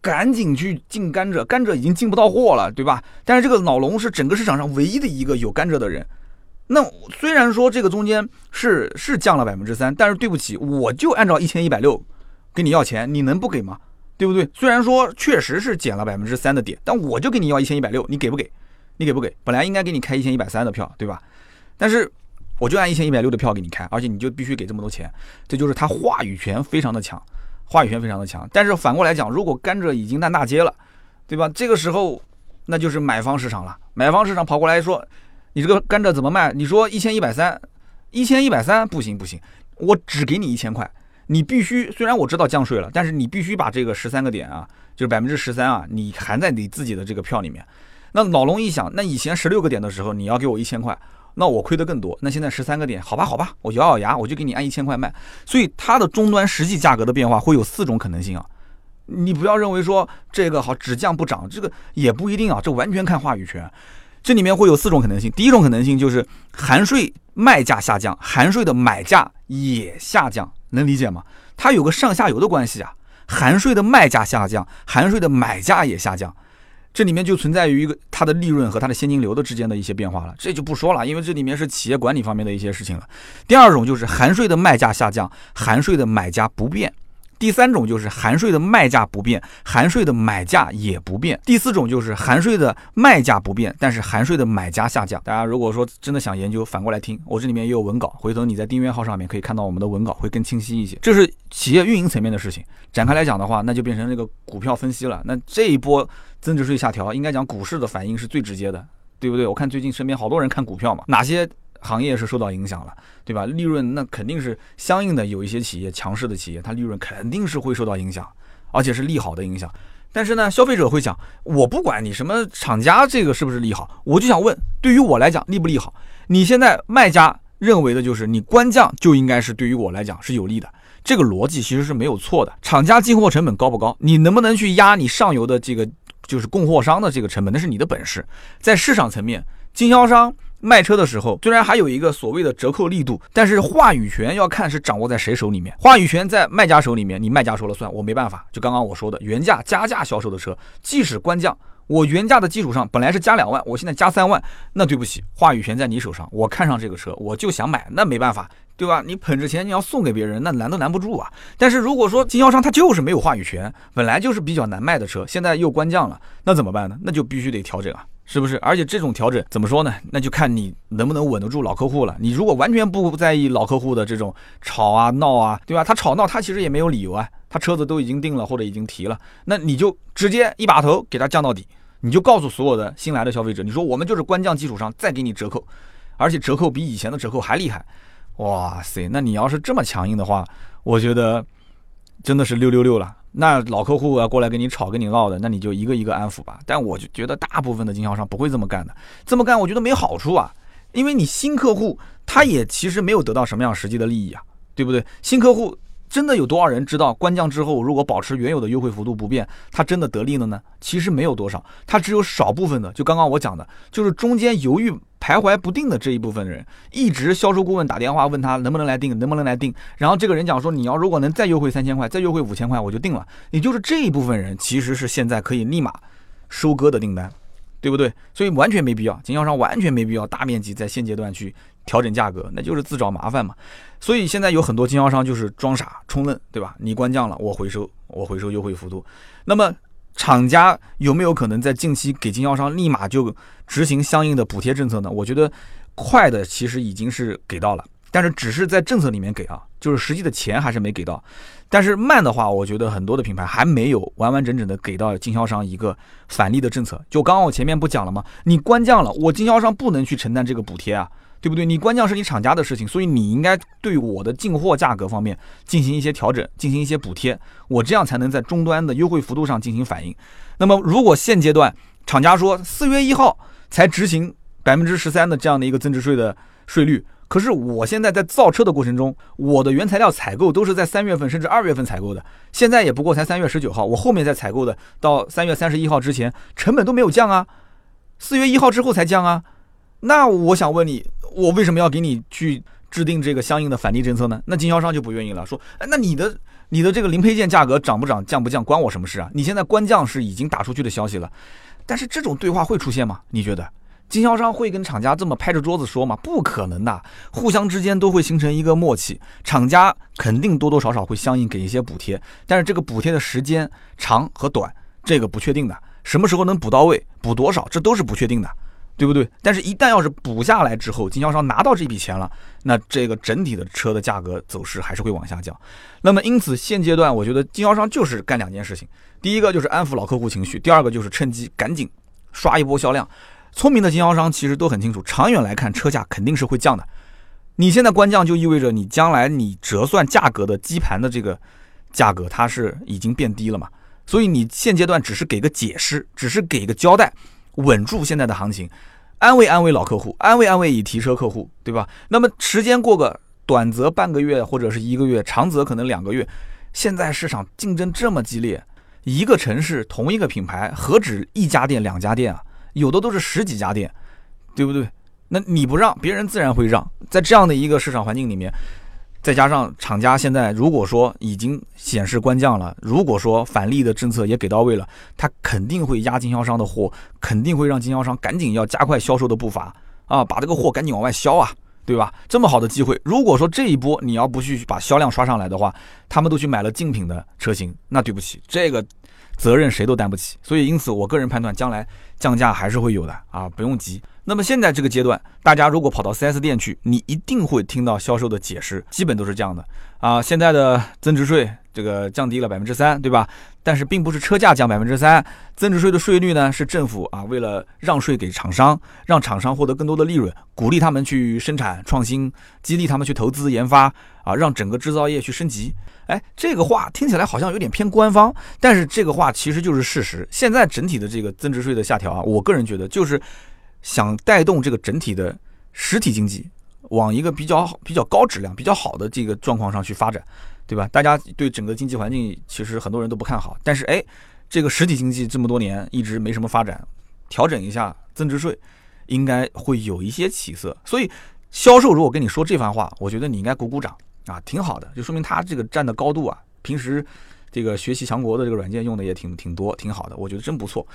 赶紧去进甘蔗，甘蔗已经进不到货了，对吧？但是这个老龙是整个市场上唯一的一个有甘蔗的人。那虽然说这个中间是是降了百分之三，但是对不起，我就按照一千一百六跟你要钱，你能不给吗？对不对？虽然说确实是减了百分之三的点，但我就跟你要一千一百六，你给不给？你给不给？本来应该给你开一千一百三的票，对吧？但是。我就按一千一百六的票给你开，而且你就必须给这么多钱，这就是他话语权非常的强，话语权非常的强。但是反过来讲，如果甘蔗已经烂大街了，对吧？这个时候那就是买方市场了，买方市场跑过来说，你这个甘蔗怎么卖？你说一千一百三，一千一百三不行不行，我只给你一千块，你必须虽然我知道降税了，但是你必须把这个十三个点啊，就是百分之十三啊，你含在你自己的这个票里面。那老龙一想，那以前十六个点的时候，你要给我一千块。那我亏的更多。那现在十三个点，好吧，好吧，我咬咬牙，我就给你按一千块卖。所以它的终端实际价格的变化会有四种可能性啊。你不要认为说这个好只降不涨，这个也不一定啊。这完全看话语权。这里面会有四种可能性。第一种可能性就是含税卖价下降，含税的买价也下降，能理解吗？它有个上下游的关系啊。含税的卖价下降，含税的买价也下降。这里面就存在于一个它的利润和它的现金流的之间的一些变化了，这就不说了，因为这里面是企业管理方面的一些事情了。第二种就是含税的卖价下降，含税的买家不变；第三种就是含税的卖价不变，含税的买价也不变；第四种就是含税的卖价不变，但是含税的买家下降。大家如果说真的想研究，反过来听，我这里面也有文稿，回头你在订阅号上面可以看到我们的文稿，会更清晰一些。这是企业运营层面的事情，展开来讲的话，那就变成这个股票分析了。那这一波。增值税下调，应该讲股市的反应是最直接的，对不对？我看最近身边好多人看股票嘛，哪些行业是受到影响了，对吧？利润那肯定是相应的，有一些企业强势的企业，它利润肯定是会受到影响，而且是利好的影响。但是呢，消费者会讲，我不管你什么厂家这个是不是利好，我就想问，对于我来讲利不利好？你现在卖家认为的就是你官降就应该是对于我来讲是有利的，这个逻辑其实是没有错的。厂家进货成本高不高？你能不能去压你上游的这个？就是供货商的这个成本，那是你的本事。在市场层面，经销商卖车的时候，虽然还有一个所谓的折扣力度，但是话语权要看是掌握在谁手里面。话语权在卖家手里面，你卖家说了算，我没办法。就刚刚我说的，原价加价销售的车，即使官降，我原价的基础上本来是加两万，我现在加三万，那对不起，话语权在你手上。我看上这个车，我就想买，那没办法，对吧？你捧着钱你要送给别人，那拦都拦不住啊。但是如果说经销商他就是没有话语权，本来就是比较难卖的车，现在又官降了，那怎么办呢？那就必须得调整啊，是不是？而且这种调整怎么说呢？那就看你能不能稳得住老客户了。你如果完全不在意老客户的这种吵啊闹啊，对吧？他吵闹他其实也没有理由啊，他车子都已经定了或者已经提了，那你就直接一把头给他降到底，你就告诉所有的新来的消费者，你说我们就是官降基础上再给你折扣，而且折扣比以前的折扣还厉害。哇塞，那你要是这么强硬的话，我觉得真的是六六六了。那老客户要过来跟你吵、跟你闹的，那你就一个一个安抚吧。但我就觉得大部分的经销商不会这么干的，这么干我觉得没好处啊。因为你新客户他也其实没有得到什么样实际的利益啊，对不对？新客户。真的有多少人知道官降之后，如果保持原有的优惠幅度不变，他真的得利了呢？其实没有多少，他只有少部分的。就刚刚我讲的，就是中间犹豫徘徊不定的这一部分人，一直销售顾问打电话问他能不能来定，能不能来定。然后这个人讲说，你要如果能再优惠三千块，再优惠五千块，我就定了。也就是这一部分人，其实是现在可以立马收割的订单，对不对？所以完全没必要，经销商完全没必要大面积在现阶段去。调整价格，那就是自找麻烦嘛。所以现在有很多经销商就是装傻充愣，对吧？你官降了，我回收，我回收优惠幅度。那么厂家有没有可能在近期给经销商立马就执行相应的补贴政策呢？我觉得快的其实已经是给到了，但是只是在政策里面给啊，就是实际的钱还是没给到。但是慢的话，我觉得很多的品牌还没有完完整整的给到经销商一个返利的政策。就刚刚我前面不讲了吗？你官降了，我经销商不能去承担这个补贴啊。对不对？你官降是你厂家的事情，所以你应该对我的进货价格方面进行一些调整，进行一些补贴，我这样才能在终端的优惠幅度上进行反应。那么，如果现阶段厂家说四月一号才执行百分之十三的这样的一个增值税的税率，可是我现在在造车的过程中，我的原材料采购都是在三月份甚至二月份采购的，现在也不过才三月十九号，我后面再采购的到三月三十一号之前，成本都没有降啊，四月一号之后才降啊。那我想问你。我为什么要给你去制定这个相应的返利政策呢？那经销商就不愿意了，说，哎，那你的你的这个零配件价格涨不涨、降不降，关我什么事啊？你现在官降是已经打出去的消息了，但是这种对话会出现吗？你觉得经销商会跟厂家这么拍着桌子说吗？不可能的，互相之间都会形成一个默契，厂家肯定多多少少会相应给一些补贴，但是这个补贴的时间长和短，这个不确定的，什么时候能补到位，补多少，这都是不确定的。对不对？但是，一旦要是补下来之后，经销商拿到这笔钱了，那这个整体的车的价格走势还是会往下降。那么，因此现阶段，我觉得经销商就是干两件事情：第一个就是安抚老客户情绪，第二个就是趁机赶紧刷一波销量。聪明的经销商其实都很清楚，长远来看，车价肯定是会降的。你现在官降，就意味着你将来你折算价格的基盘的这个价格，它是已经变低了嘛？所以你现阶段只是给个解释，只是给个交代。稳住现在的行情，安慰安慰老客户，安慰安慰已提车客户，对吧？那么时间过个短则半个月或者是一个月，长则可能两个月。现在市场竞争这么激烈，一个城市同一个品牌何止一家店两家店啊？有的都是十几家店，对不对？那你不让别人自然会让，在这样的一个市场环境里面。再加上厂家现在如果说已经显示官降了，如果说返利的政策也给到位了，他肯定会压经销商的货，肯定会让经销商赶紧要加快销售的步伐啊，把这个货赶紧往外销啊，对吧？这么好的机会，如果说这一波你要不去把销量刷上来的话，他们都去买了竞品的车型，那对不起，这个责任谁都担不起。所以因此，我个人判断，将来降价还是会有的啊，不用急。那么现在这个阶段，大家如果跑到 4S 店去，你一定会听到销售的解释，基本都是这样的啊。现在的增值税这个降低了百分之三，对吧？但是并不是车价降百分之三，增值税的税率呢是政府啊为了让税给厂商，让厂商获得更多的利润，鼓励他们去生产创新，激励他们去投资研发啊，让整个制造业去升级。哎，这个话听起来好像有点偏官方，但是这个话其实就是事实。现在整体的这个增值税的下调啊，我个人觉得就是。想带动这个整体的实体经济往一个比较好比较高质量、比较好的这个状况上去发展，对吧？大家对整个经济环境其实很多人都不看好，但是哎，这个实体经济这么多年一直没什么发展，调整一下增值税，应该会有一些起色。所以销售如果跟你说这番话，我觉得你应该鼓鼓掌啊，挺好的，就说明他这个站的高度啊，平时这个学习强国的这个软件用的也挺挺多，挺好的，我觉得真不错。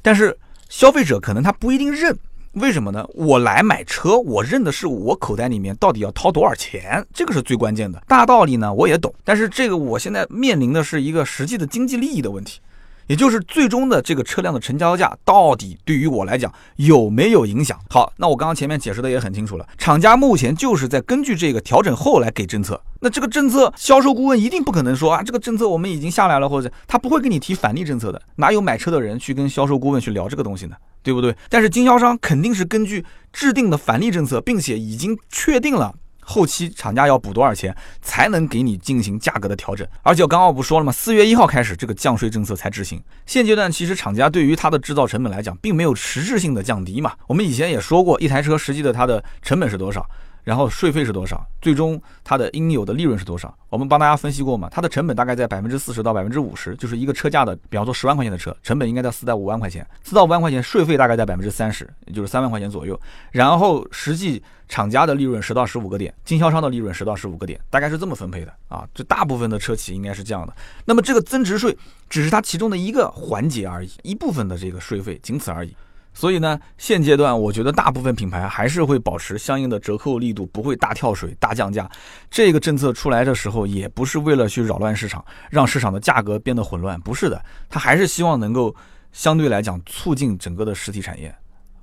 但是消费者可能他不一定认。为什么呢？我来买车，我认的是我口袋里面到底要掏多少钱，这个是最关键的。大道理呢我也懂，但是这个我现在面临的是一个实际的经济利益的问题。也就是最终的这个车辆的成交价到底对于我来讲有没有影响？好，那我刚刚前面解释的也很清楚了，厂家目前就是在根据这个调整后来给政策。那这个政策，销售顾问一定不可能说啊，这个政策我们已经下来了，或者他不会给你提返利政策的，哪有买车的人去跟销售顾问去聊这个东西呢？对不对？但是经销商肯定是根据制定的返利政策，并且已经确定了。后期厂家要补多少钱才能给你进行价格的调整？而且我刚刚不说了吗？四月一号开始，这个降税政策才执行。现阶段其实厂家对于它的制造成本来讲，并没有实质性的降低嘛。我们以前也说过，一台车实际的它的成本是多少？然后税费是多少？最终它的应有的利润是多少？我们帮大家分析过嘛？它的成本大概在百分之四十到百分之五十，就是一个车价的，比方说十万块钱的车，成本应该在四到五万块钱，四到五万块钱税费大概在百分之三十，也就是三万块钱左右。然后实际厂家的利润十到十五个点，经销商的利润十到十五个点，大概是这么分配的啊。这大部分的车企应该是这样的。那么这个增值税只是它其中的一个环节而已，一部分的这个税费，仅此而已。所以呢，现阶段我觉得大部分品牌还是会保持相应的折扣力度，不会大跳水、大降价。这个政策出来的时候，也不是为了去扰乱市场，让市场的价格变得混乱，不是的，它还是希望能够相对来讲促进整个的实体产业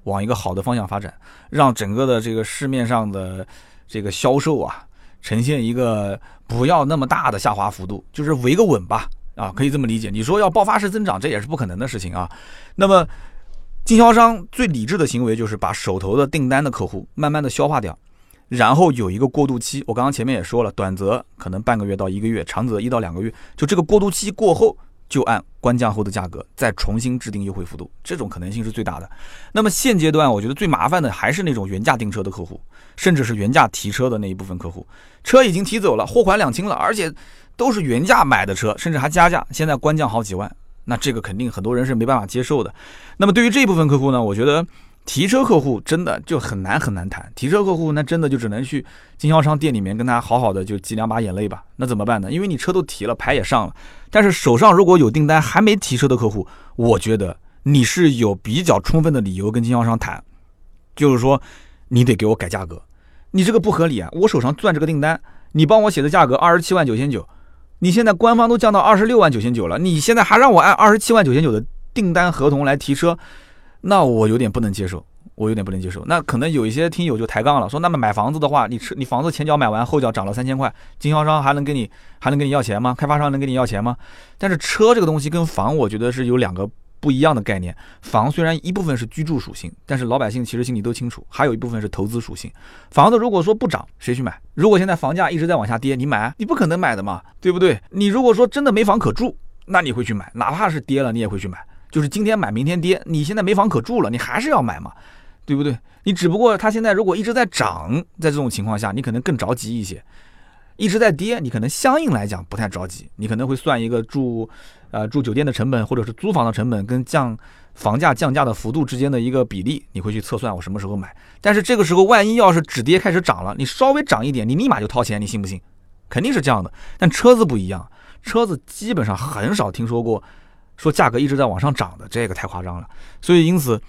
往一个好的方向发展，让整个的这个市面上的这个销售啊，呈现一个不要那么大的下滑幅度，就是维个稳吧，啊，可以这么理解。你说要爆发式增长，这也是不可能的事情啊。那么。经销商最理智的行为就是把手头的订单的客户慢慢的消化掉，然后有一个过渡期。我刚刚前面也说了，短则可能半个月到一个月，长则一到两个月。就这个过渡期过后，就按官降后的价格再重新制定优惠幅度，这种可能性是最大的。那么现阶段，我觉得最麻烦的还是那种原价订车的客户，甚至是原价提车的那一部分客户，车已经提走了，货款两清了，而且都是原价买的车，甚至还加价，现在官降好几万。那这个肯定很多人是没办法接受的。那么对于这一部分客户呢，我觉得提车客户真的就很难很难谈。提车客户那真的就只能去经销商店里面跟他好好的就挤两把眼泪吧。那怎么办呢？因为你车都提了，牌也上了，但是手上如果有订单还没提车的客户，我觉得你是有比较充分的理由跟经销商谈，就是说你得给我改价格，你这个不合理啊！我手上攥这个订单，你帮我写的价格二十七万九千九。你现在官方都降到二十六万九千九了，你现在还让我按二十七万九千九的订单合同来提车，那我有点不能接受，我有点不能接受。那可能有一些听友就抬杠了，说那么买房子的话，你车你房子前脚买完，后脚涨了三千块，经销商还能给你还能给你要钱吗？开发商能给你要钱吗？但是车这个东西跟房，我觉得是有两个。不一样的概念，房虽然一部分是居住属性，但是老百姓其实心里都清楚，还有一部分是投资属性。房子如果说不涨，谁去买？如果现在房价一直在往下跌，你买？你不可能买的嘛，对不对？你如果说真的没房可住，那你会去买，哪怕是跌了，你也会去买。就是今天买，明天跌，你现在没房可住了，你还是要买嘛，对不对？你只不过它现在如果一直在涨，在这种情况下，你可能更着急一些；一直在跌，你可能相应来讲不太着急，你可能会算一个住。呃，住酒店的成本或者是租房的成本跟降房价降价的幅度之间的一个比例，你会去测算我什么时候买。但是这个时候万一要是止跌开始涨了，你稍微涨一点，你立马就掏钱，你信不信？肯定是这样的。但车子不一样，车子基本上很少听说过说价格一直在往上涨的，这个太夸张了。所以因此，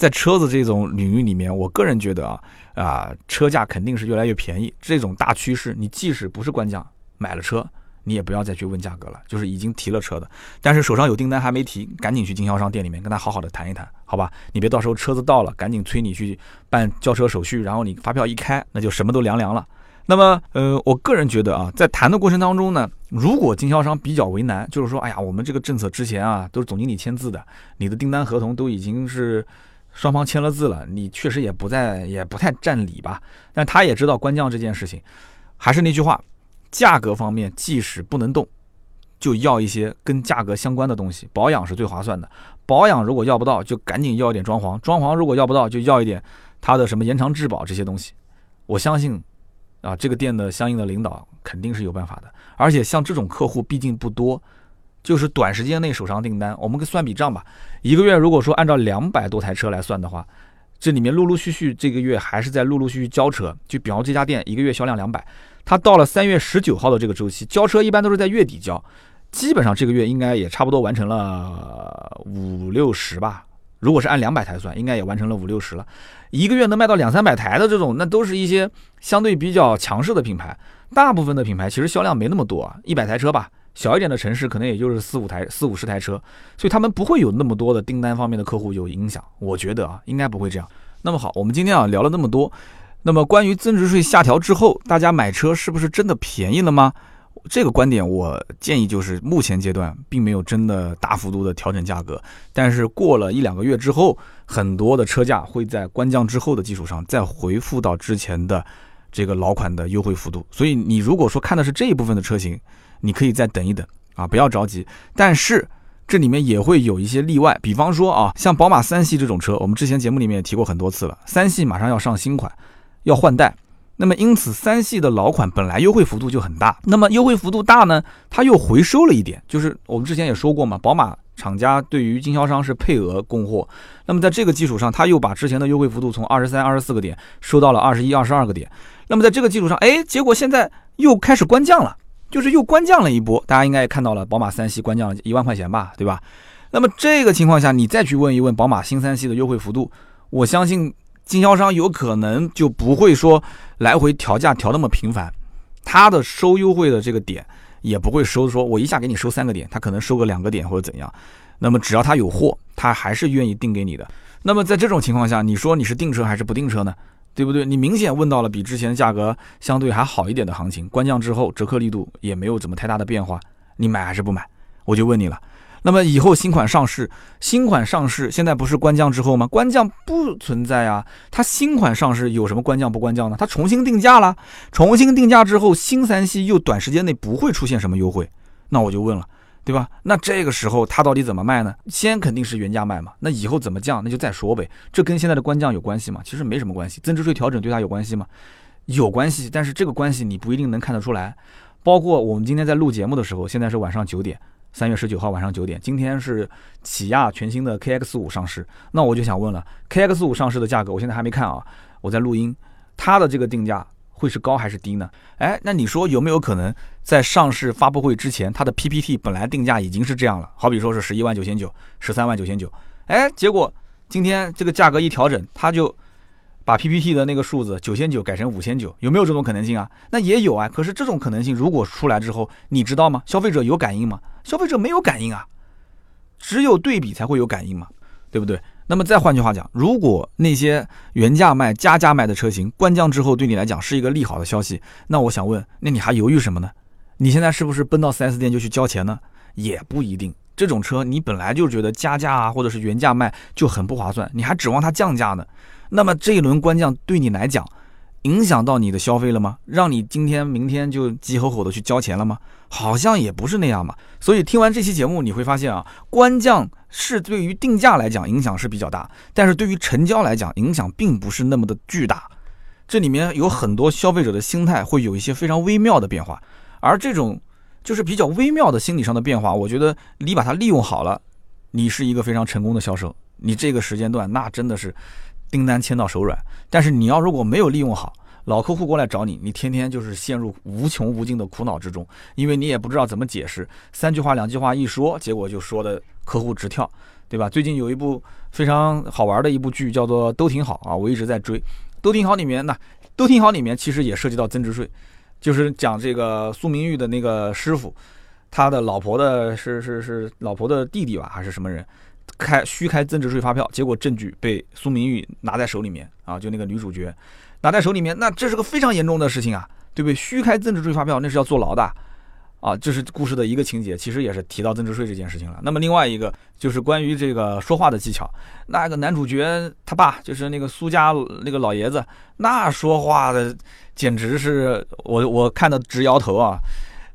在车子这种领域里面，我个人觉得啊啊，车价肯定是越来越便宜。这种大趋势，你即使不是官降，买了车。你也不要再去问价格了，就是已经提了车的，但是手上有订单还没提，赶紧去经销商店里面跟他好好的谈一谈，好吧？你别到时候车子到了，赶紧催你去办交车手续，然后你发票一开，那就什么都凉凉了。那么，呃，我个人觉得啊，在谈的过程当中呢，如果经销商比较为难，就是说，哎呀，我们这个政策之前啊都是总经理签字的，你的订单合同都已经是双方签了字了，你确实也不在，也不太占理吧？但他也知道官降这件事情，还是那句话。价格方面，即使不能动，就要一些跟价格相关的东西。保养是最划算的，保养如果要不到，就赶紧要一点装潢；装潢如果要不到，就要一点它的什么延长质保这些东西。我相信，啊，这个店的相应的领导肯定是有办法的。而且像这种客户毕竟不多，就是短时间内手上订单，我们算笔账吧，一个月如果说按照两百多台车来算的话。这里面陆陆续续这个月还是在陆陆续续交车，就比方这家店一个月销量两百，它到了三月十九号的这个周期交车一般都是在月底交，基本上这个月应该也差不多完成了五六十吧，如果是按两百台算，应该也完成了五六十了。一个月能卖到两三百台的这种，那都是一些相对比较强势的品牌。大部分的品牌其实销量没那么多，一百台车吧。小一点的城市可能也就是四五台、四五十台车，所以他们不会有那么多的订单方面的客户有影响。我觉得啊，应该不会这样。那么好，我们今天啊聊了那么多，那么关于增值税下调之后，大家买车是不是真的便宜了吗？这个观点我建议就是目前阶段并没有真的大幅度的调整价格，但是过了一两个月之后，很多的车价会在官降之后的基础上再回复到之前的这个老款的优惠幅度。所以你如果说看的是这一部分的车型，你可以再等一等啊，不要着急。但是这里面也会有一些例外，比方说啊，像宝马三系这种车，我们之前节目里面也提过很多次了。三系马上要上新款，要换代，那么因此三系的老款本来优惠幅度就很大，那么优惠幅度大呢，它又回收了一点，就是我们之前也说过嘛，宝马厂家对于经销商是配额供货，那么在这个基础上，他又把之前的优惠幅度从二十三、二十四个点收到了二十一、二十二个点，那么在这个基础上，哎，结果现在又开始官降了。就是又官降了一波，大家应该也看到了，宝马三系官降了一万块钱吧，对吧？那么这个情况下，你再去问一问宝马新三系的优惠幅度，我相信经销商有可能就不会说来回调价调那么频繁，他的收优惠的这个点也不会收，说我一下给你收三个点，他可能收个两个点或者怎样。那么只要他有货，他还是愿意定给你的。那么在这种情况下，你说你是订车还是不订车呢？对不对？你明显问到了比之前价格相对还好一点的行情，官降之后折扣力度也没有怎么太大的变化，你买还是不买？我就问你了。那么以后新款上市，新款上市现在不是官降之后吗？官降不存在啊，它新款上市有什么官降不官降呢？它重新定价了，重新定价之后，新三系又短时间内不会出现什么优惠，那我就问了。对吧？那这个时候它到底怎么卖呢？先肯定是原价卖嘛。那以后怎么降，那就再说呗。这跟现在的官降有关系吗？其实没什么关系。增值税调整对它有关系吗？有关系，但是这个关系你不一定能看得出来。包括我们今天在录节目的时候，现在是晚上九点，三月十九号晚上九点。今天是起亚全新的 KX 五上市，那我就想问了，KX 五上市的价格我现在还没看啊，我在录音，它的这个定价。会是高还是低呢？哎，那你说有没有可能在上市发布会之前，它的 PPT 本来定价已经是这样了？好比说是十一万九千九、十三万九千九，哎，结果今天这个价格一调整，它就把 PPT 的那个数字九千九改成五千九，有没有这种可能性啊？那也有啊。可是这种可能性如果出来之后，你知道吗？消费者有感应吗？消费者没有感应啊，只有对比才会有感应嘛，对不对？那么再换句话讲，如果那些原价卖、加价卖的车型官降之后，对你来讲是一个利好的消息，那我想问，那你还犹豫什么呢？你现在是不是奔到 4S 店就去交钱呢？也不一定，这种车你本来就觉得加价啊，或者是原价卖就很不划算，你还指望它降价呢？那么这一轮官降对你来讲，影响到你的消费了吗？让你今天、明天就急吼吼的去交钱了吗？好像也不是那样嘛。所以听完这期节目，你会发现啊，官降。是对于定价来讲影响是比较大，但是对于成交来讲影响并不是那么的巨大。这里面有很多消费者的心态会有一些非常微妙的变化，而这种就是比较微妙的心理上的变化，我觉得你把它利用好了，你是一个非常成功的销售。你这个时间段那真的是订单签到手软。但是你要如果没有利用好，老客户过来找你，你天天就是陷入无穷无尽的苦恼之中，因为你也不知道怎么解释，三句话两句话一说，结果就说的客户直跳，对吧？最近有一部非常好玩的一部剧，叫做《都挺好》啊，我一直在追。《都挺好》里面，那《都挺好》里面其实也涉及到增值税，就是讲这个苏明玉的那个师傅，他的老婆的是是是老婆的弟弟吧，还是什么人，开虚开增值税发票，结果证据被苏明玉拿在手里面啊，就那个女主角。拿在手里面，那这是个非常严重的事情啊，对不对？虚开增值税发票，那是要坐牢的，啊，这是故事的一个情节，其实也是提到增值税这件事情了。那么另外一个就是关于这个说话的技巧，那个男主角他爸就是那个苏家那个老爷子，那说话的简直是我我看的直摇头啊！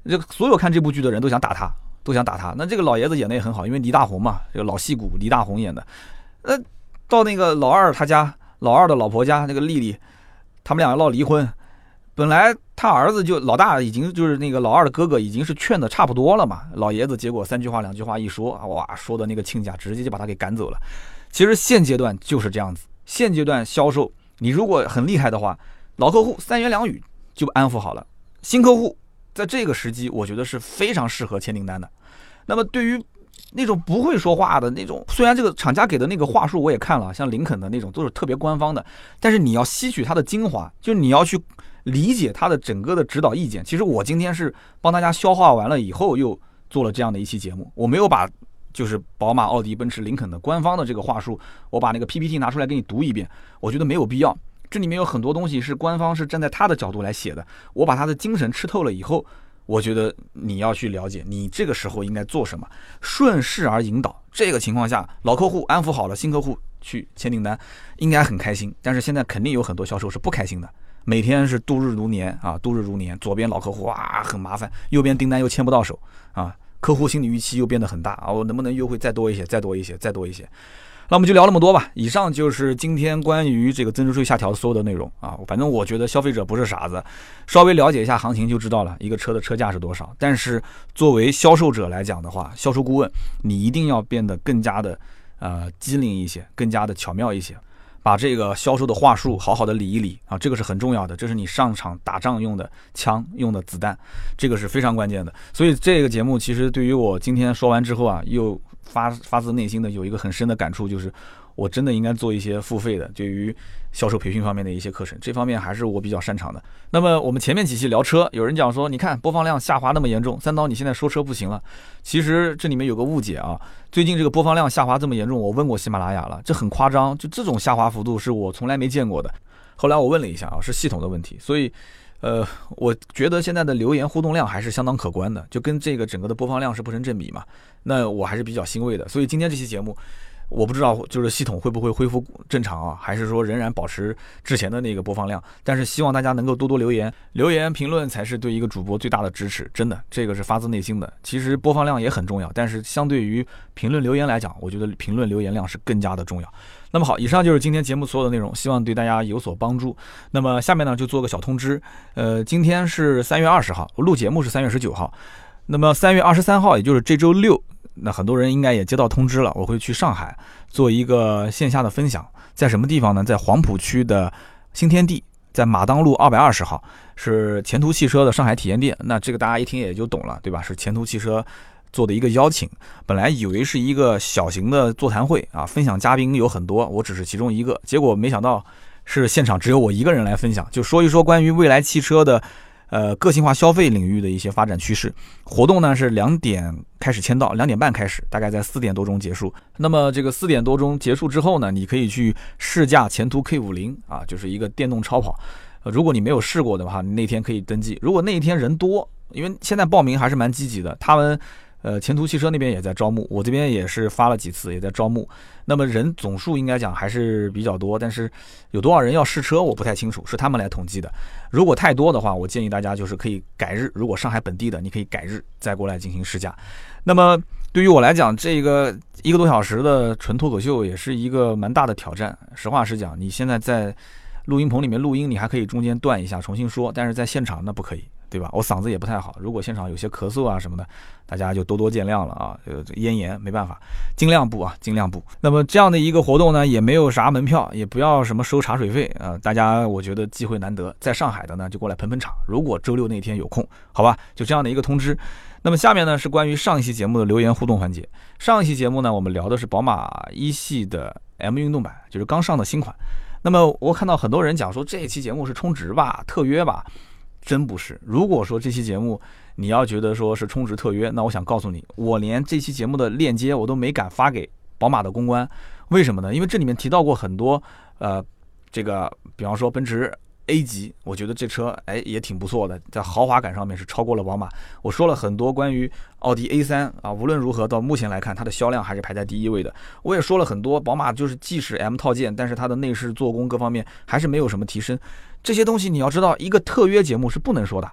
这所有看这部剧的人都想打他，都想打他。那这个老爷子演的也很好，因为李大红嘛，这个老戏骨李大红演的。那到那个老二他家，老二的老婆家那个丽丽。他们俩要闹离婚，本来他儿子就老大已经就是那个老二的哥哥已经是劝的差不多了嘛，老爷子结果三句话两句话一说，哇，说的那个亲家直接就把他给赶走了。其实现阶段就是这样子，现阶段销售你如果很厉害的话，老客户三言两语就安抚好了，新客户在这个时机我觉得是非常适合签订单的。那么对于那种不会说话的那种。虽然这个厂家给的那个话术我也看了，像林肯的那种都是特别官方的，但是你要吸取它的精华，就是你要去理解它的整个的指导意见。其实我今天是帮大家消化完了以后，又做了这样的一期节目，我没有把就是宝马、奥迪、奔驰、林肯的官方的这个话术，我把那个 PPT 拿出来给你读一遍，我觉得没有必要。这里面有很多东西是官方是站在他的角度来写的，我把他的精神吃透了以后，我觉得你要去了解，你这个时候应该做什么，顺势而引导。这个情况下，老客户安抚好了，新客户去签订单，应该很开心。但是现在肯定有很多销售是不开心的，每天是度日如年啊，度日如年。左边老客户哇很麻烦，右边订单又签不到手啊，客户心理预期又变得很大啊，我能不能优惠再多一些，再多一些，再多一些？那我们就聊那么多吧。以上就是今天关于这个增值税下调所有的内容啊。反正我觉得消费者不是傻子，稍微了解一下行情就知道了一个车的车价是多少。但是作为销售者来讲的话，销售顾问你一定要变得更加的呃机灵一些，更加的巧妙一些，把这个销售的话术好好的理一理啊，这个是很重要的，这是你上场打仗用的枪用的子弹，这个是非常关键的。所以这个节目其实对于我今天说完之后啊，又。发发自内心的有一个很深的感触，就是我真的应该做一些付费的，对于销售培训方面的一些课程，这方面还是我比较擅长的。那么我们前面几期聊车，有人讲说，你看播放量下滑那么严重，三刀你现在说车不行了。其实这里面有个误解啊，最近这个播放量下滑这么严重，我问过喜马拉雅了，这很夸张，就这种下滑幅度是我从来没见过的。后来我问了一下啊，是系统的问题，所以。呃，我觉得现在的留言互动量还是相当可观的，就跟这个整个的播放量是不成正比嘛。那我还是比较欣慰的。所以今天这期节目，我不知道就是系统会不会恢复正常啊，还是说仍然保持之前的那个播放量。但是希望大家能够多多留言，留言评论才是对一个主播最大的支持，真的，这个是发自内心的。其实播放量也很重要，但是相对于评论留言来讲，我觉得评论留言量是更加的重要。那么好，以上就是今天节目所有的内容，希望对大家有所帮助。那么下面呢，就做个小通知。呃，今天是三月二十号，我录节目是三月十九号。那么三月二十三号，也就是这周六，那很多人应该也接到通知了，我会去上海做一个线下的分享。在什么地方呢？在黄浦区的新天地，在马当路二百二十号，是前途汽车的上海体验店。那这个大家一听也就懂了，对吧？是前途汽车。做的一个邀请，本来以为是一个小型的座谈会啊，分享嘉宾有很多，我只是其中一个，结果没想到是现场只有我一个人来分享，就说一说关于未来汽车的，呃，个性化消费领域的一些发展趋势。活动呢是两点开始签到，两点半开始，大概在四点多钟结束。那么这个四点多钟结束之后呢，你可以去试驾前途 K 五零啊，就是一个电动超跑。如果你没有试过的话，你那天可以登记。如果那一天人多，因为现在报名还是蛮积极的，他们。呃，前途汽车那边也在招募，我这边也是发了几次，也在招募。那么人总数应该讲还是比较多，但是有多少人要试车，我不太清楚，是他们来统计的。如果太多的话，我建议大家就是可以改日。如果上海本地的，你可以改日再过来进行试驾。那么对于我来讲，这个一个多小时的纯脱口秀也是一个蛮大的挑战。实话实讲，你现在在录音棚里面录音，你还可以中间断一下重新说，但是在现场那不可以。对吧？我嗓子也不太好，如果现场有些咳嗽啊什么的，大家就多多见谅了啊。呃，咽炎没办法，尽量不啊，尽量不。那么这样的一个活动呢，也没有啥门票，也不要什么收茶水费啊。大家我觉得机会难得，在上海的呢就过来捧捧场。如果周六那天有空，好吧，就这样的一个通知。那么下面呢是关于上一期节目的留言互动环节。上一期节目呢，我们聊的是宝马一系的 M 运动版，就是刚上的新款。那么我看到很多人讲说这一期节目是充值吧，特约吧。真不是。如果说这期节目你要觉得说是充值特约，那我想告诉你，我连这期节目的链接我都没敢发给宝马的公关。为什么呢？因为这里面提到过很多，呃，这个比方说奔驰 A 级，我觉得这车哎也挺不错的，在豪华感上面是超过了宝马。我说了很多关于奥迪 A3 啊，无论如何到目前来看，它的销量还是排在第一位的。我也说了很多，宝马就是即使 M 套件，但是它的内饰做工各方面还是没有什么提升。这些东西你要知道，一个特约节目是不能说的，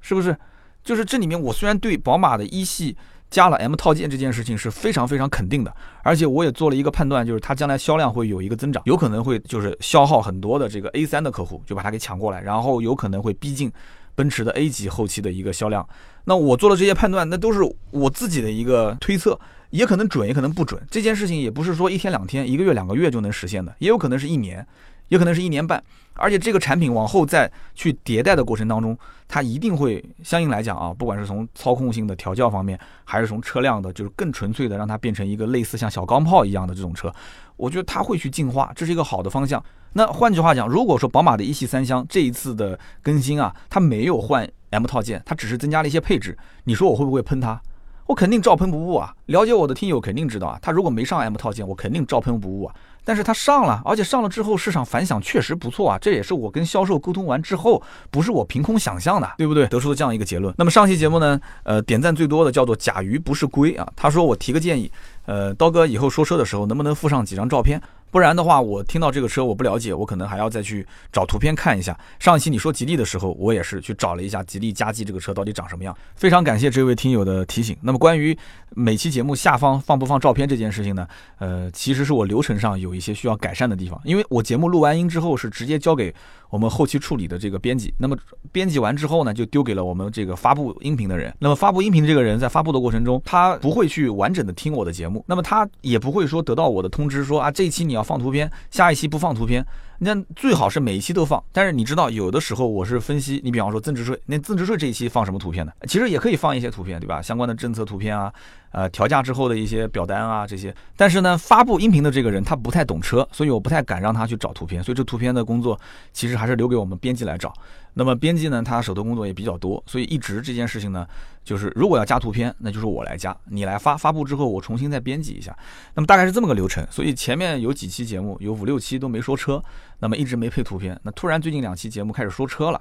是不是？就是这里面，我虽然对宝马的一系加了 M 套件这件事情是非常非常肯定的，而且我也做了一个判断，就是它将来销量会有一个增长，有可能会就是消耗很多的这个 A3 的客户，就把它给抢过来，然后有可能会逼近奔驰的 A 级后期的一个销量。那我做了这些判断，那都是我自己的一个推测，也可能准，也可能不准。这件事情也不是说一天两天、一个月两个月就能实现的，也有可能是一年。也可能是一年半。而且这个产品往后再去迭代的过程当中，它一定会相应来讲啊，不管是从操控性的调教方面，还是从车辆的，就是更纯粹的让它变成一个类似像小钢炮一样的这种车，我觉得它会去进化，这是一个好的方向。那换句话讲，如果说宝马的一系三厢这一次的更新啊，它没有换 M 套件，它只是增加了一些配置，你说我会不会喷它？我肯定照喷不误啊！了解我的听友肯定知道啊，它如果没上 M 套件，我肯定照喷不误啊。但是它上了，而且上了之后市场反响确实不错啊，这也是我跟销售沟通完之后，不是我凭空想象的，对不对？得出的这样一个结论。那么上期节目呢，呃，点赞最多的叫做甲鱼不是龟啊，他说我提个建议，呃，刀哥以后说车的时候能不能附上几张照片？不然的话，我听到这个车我不了解，我可能还要再去找图片看一下。上一期你说吉利的时候，我也是去找了一下吉利嘉际这个车到底长什么样。非常感谢这位听友的提醒。那么关于每期节目下方放不放照片这件事情呢？呃，其实是我流程上有一些需要改善的地方，因为我节目录完音之后是直接交给。我们后期处理的这个编辑，那么编辑完之后呢，就丢给了我们这个发布音频的人。那么发布音频这个人在发布的过程中，他不会去完整的听我的节目，那么他也不会说得到我的通知说啊，这一期你要放图片，下一期不放图片。那最好是每一期都放，但是你知道，有的时候我是分析，你比方说增值税，那增值税这一期放什么图片呢？其实也可以放一些图片，对吧？相关的政策图片啊，呃，调价之后的一些表单啊这些。但是呢，发布音频的这个人他不太懂车，所以我不太敢让他去找图片，所以这图片的工作其实还是留给我们编辑来找。那么编辑呢，他手头工作也比较多，所以一直这件事情呢，就是如果要加图片，那就是我来加，你来发发布之后，我重新再编辑一下。那么大概是这么个流程。所以前面有几期节目，有五六期都没说车，那么一直没配图片。那突然最近两期节目开始说车了，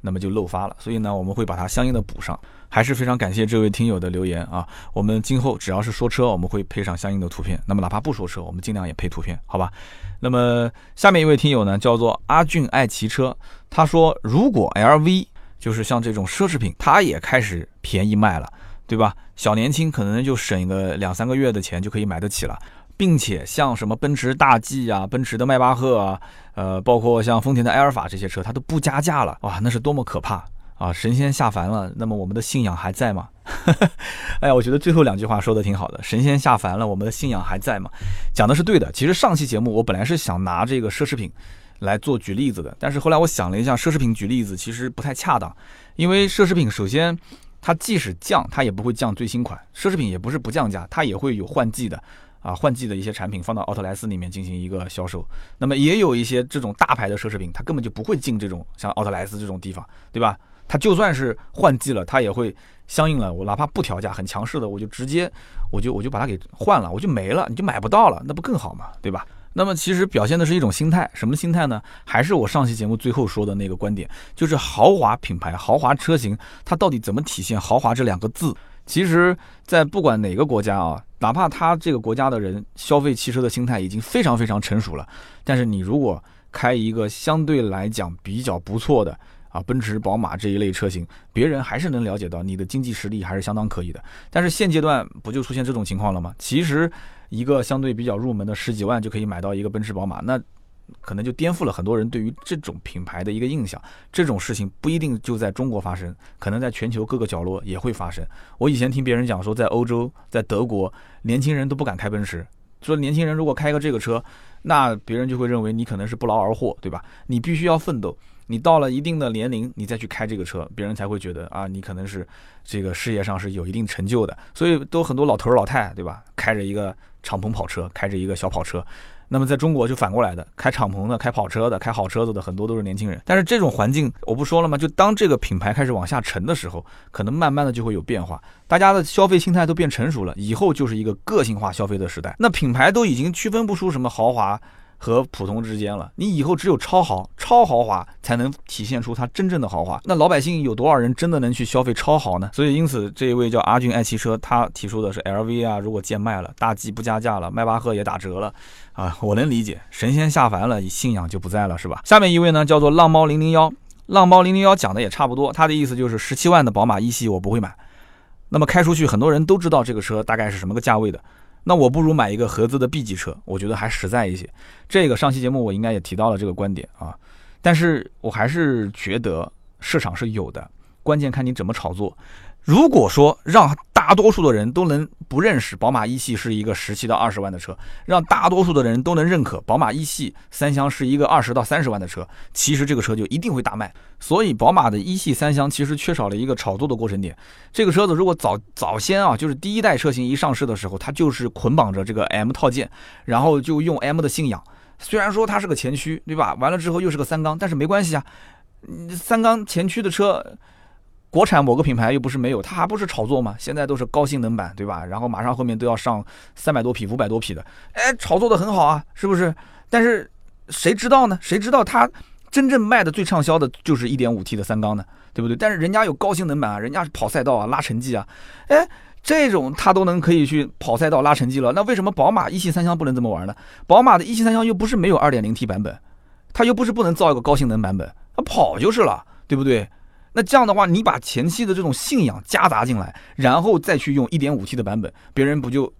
那么就漏发了。所以呢，我们会把它相应的补上。还是非常感谢这位听友的留言啊！我们今后只要是说车，我们会配上相应的图片。那么哪怕不说车，我们尽量也配图片，好吧？那么下面一位听友呢，叫做阿俊爱骑车。他说：“如果 LV 就是像这种奢侈品，它也开始便宜卖了，对吧？小年轻可能就省个两三个月的钱就可以买得起了，并且像什么奔驰大 G 啊、奔驰的迈巴赫啊，呃，包括像丰田的埃尔法这些车，它都不加价了，哇，那是多么可怕啊！神仙下凡了，那么我们的信仰还在吗？哎呀，我觉得最后两句话说的挺好的，神仙下凡了，我们的信仰还在吗？讲的是对的。其实上期节目我本来是想拿这个奢侈品。”来做举例子的，但是后来我想了一下，奢侈品举例子其实不太恰当，因为奢侈品首先它即使降，它也不会降最新款，奢侈品也不是不降价，它也会有换季的啊，换季的一些产品放到奥特莱斯里面进行一个销售。那么也有一些这种大牌的奢侈品，它根本就不会进这种像奥特莱斯这种地方，对吧？它就算是换季了，它也会相应了，我哪怕不调价，很强势的，我就直接我就我就把它给换了，我就没了，你就买不到了，那不更好吗？对吧？那么其实表现的是一种心态，什么心态呢？还是我上期节目最后说的那个观点，就是豪华品牌、豪华车型，它到底怎么体现豪华这两个字？其实，在不管哪个国家啊，哪怕他这个国家的人消费汽车的心态已经非常非常成熟了，但是你如果开一个相对来讲比较不错的啊，奔驰、宝马这一类车型，别人还是能了解到你的经济实力还是相当可以的。但是现阶段不就出现这种情况了吗？其实。一个相对比较入门的十几万就可以买到一个奔驰、宝马，那可能就颠覆了很多人对于这种品牌的一个印象。这种事情不一定就在中国发生，可能在全球各个角落也会发生。我以前听别人讲说，在欧洲、在德国，年轻人都不敢开奔驰，说年轻人如果开个这个车，那别人就会认为你可能是不劳而获，对吧？你必须要奋斗。你到了一定的年龄，你再去开这个车，别人才会觉得啊，你可能是这个事业上是有一定成就的。所以都很多老头老太，对吧？开着一个敞篷跑车，开着一个小跑车。那么在中国就反过来的，开敞篷的、开跑车的、开好车子的很多都是年轻人。但是这种环境我不说了吗？就当这个品牌开始往下沉的时候，可能慢慢的就会有变化，大家的消费心态都变成熟了，以后就是一个个性化消费的时代。那品牌都已经区分不出什么豪华。和普通之间了，你以后只有超豪、超豪华才能体现出它真正的豪华。那老百姓有多少人真的能去消费超豪呢？所以，因此这一位叫阿俊爱汽车，他提出的是 LV 啊，如果贱卖了，大 G 不加价了，迈巴赫也打折了，啊，我能理解，神仙下凡了，信仰就不在了，是吧？下面一位呢，叫做浪猫零零幺，浪猫零零幺讲的也差不多，他的意思就是十七万的宝马一系我不会买，那么开出去很多人都知道这个车大概是什么个价位的。那我不如买一个合资的 B 级车，我觉得还实在一些。这个上期节目我应该也提到了这个观点啊，但是我还是觉得市场是有的，关键看你怎么炒作。如果说让大多数的人都能不认识宝马一系是一个十七到二十万的车，让大多数的人都能认可宝马一系三厢是一个二十到三十万的车，其实这个车就一定会大卖。所以宝马的一系三厢其实缺少了一个炒作的过程点。这个车子如果早早先啊，就是第一代车型一上市的时候，它就是捆绑着这个 M 套件，然后就用 M 的信仰。虽然说它是个前驱，对吧？完了之后又是个三缸，但是没关系啊，三缸前驱的车。国产某个品牌又不是没有，它还不是炒作吗？现在都是高性能版，对吧？然后马上后面都要上三百多匹、五百多匹的，哎，炒作的很好啊，是不是？但是谁知道呢？谁知道它真正卖的最畅销的就是一点五 T 的三缸呢，对不对？但是人家有高性能版啊，人家是跑赛道啊、拉成绩啊，哎，这种它都能可以去跑赛道、拉成绩了，那为什么宝马一系三厢不能这么玩呢？宝马的一系三厢又不是没有二点零 T 版本，它又不是不能造一个高性能版本，它跑就是了，对不对？那这样的话，你把前期的这种信仰夹杂进来，然后再去用一点五 T 的版本，别人不就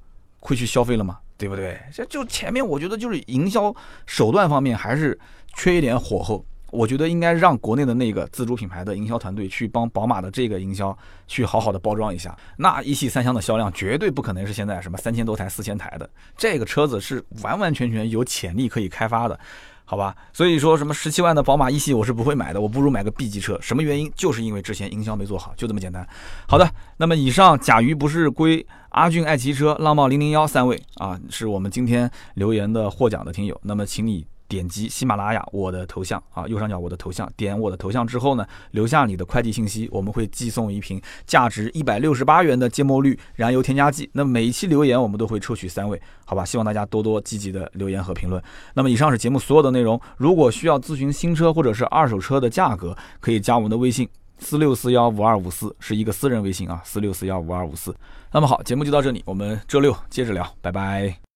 会去消费了吗？对不对？这就前面我觉得就是营销手段方面还是缺一点火候。我觉得应该让国内的那个自主品牌的营销团队去帮宝马的这个营销去好好的包装一下。那一系三厢的销量绝对不可能是现在什么三千多台、四千台的，这个车子是完完全全有潜力可以开发的。好吧，所以说什么十七万的宝马一系我是不会买的，我不如买个 B 级车。什么原因？就是因为之前营销没做好，就这么简单。好的，那么以上甲鱼不是归阿俊爱骑车、浪帽零零幺三位啊，是我们今天留言的获奖的听友。那么请你。点击喜马拉雅我的头像啊，右上角我的头像，点我的头像之后呢，留下你的快递信息，我们会寄送一瓶价值一百六十八元的芥末绿燃油添加剂。那每一期留言我们都会抽取三位，好吧？希望大家多多积极的留言和评论。那么以上是节目所有的内容。如果需要咨询新车或者是二手车的价格，可以加我们的微信四六四幺五二五四，是一个私人微信啊，四六四幺五二五四。那么好，节目就到这里，我们周六接着聊，拜拜。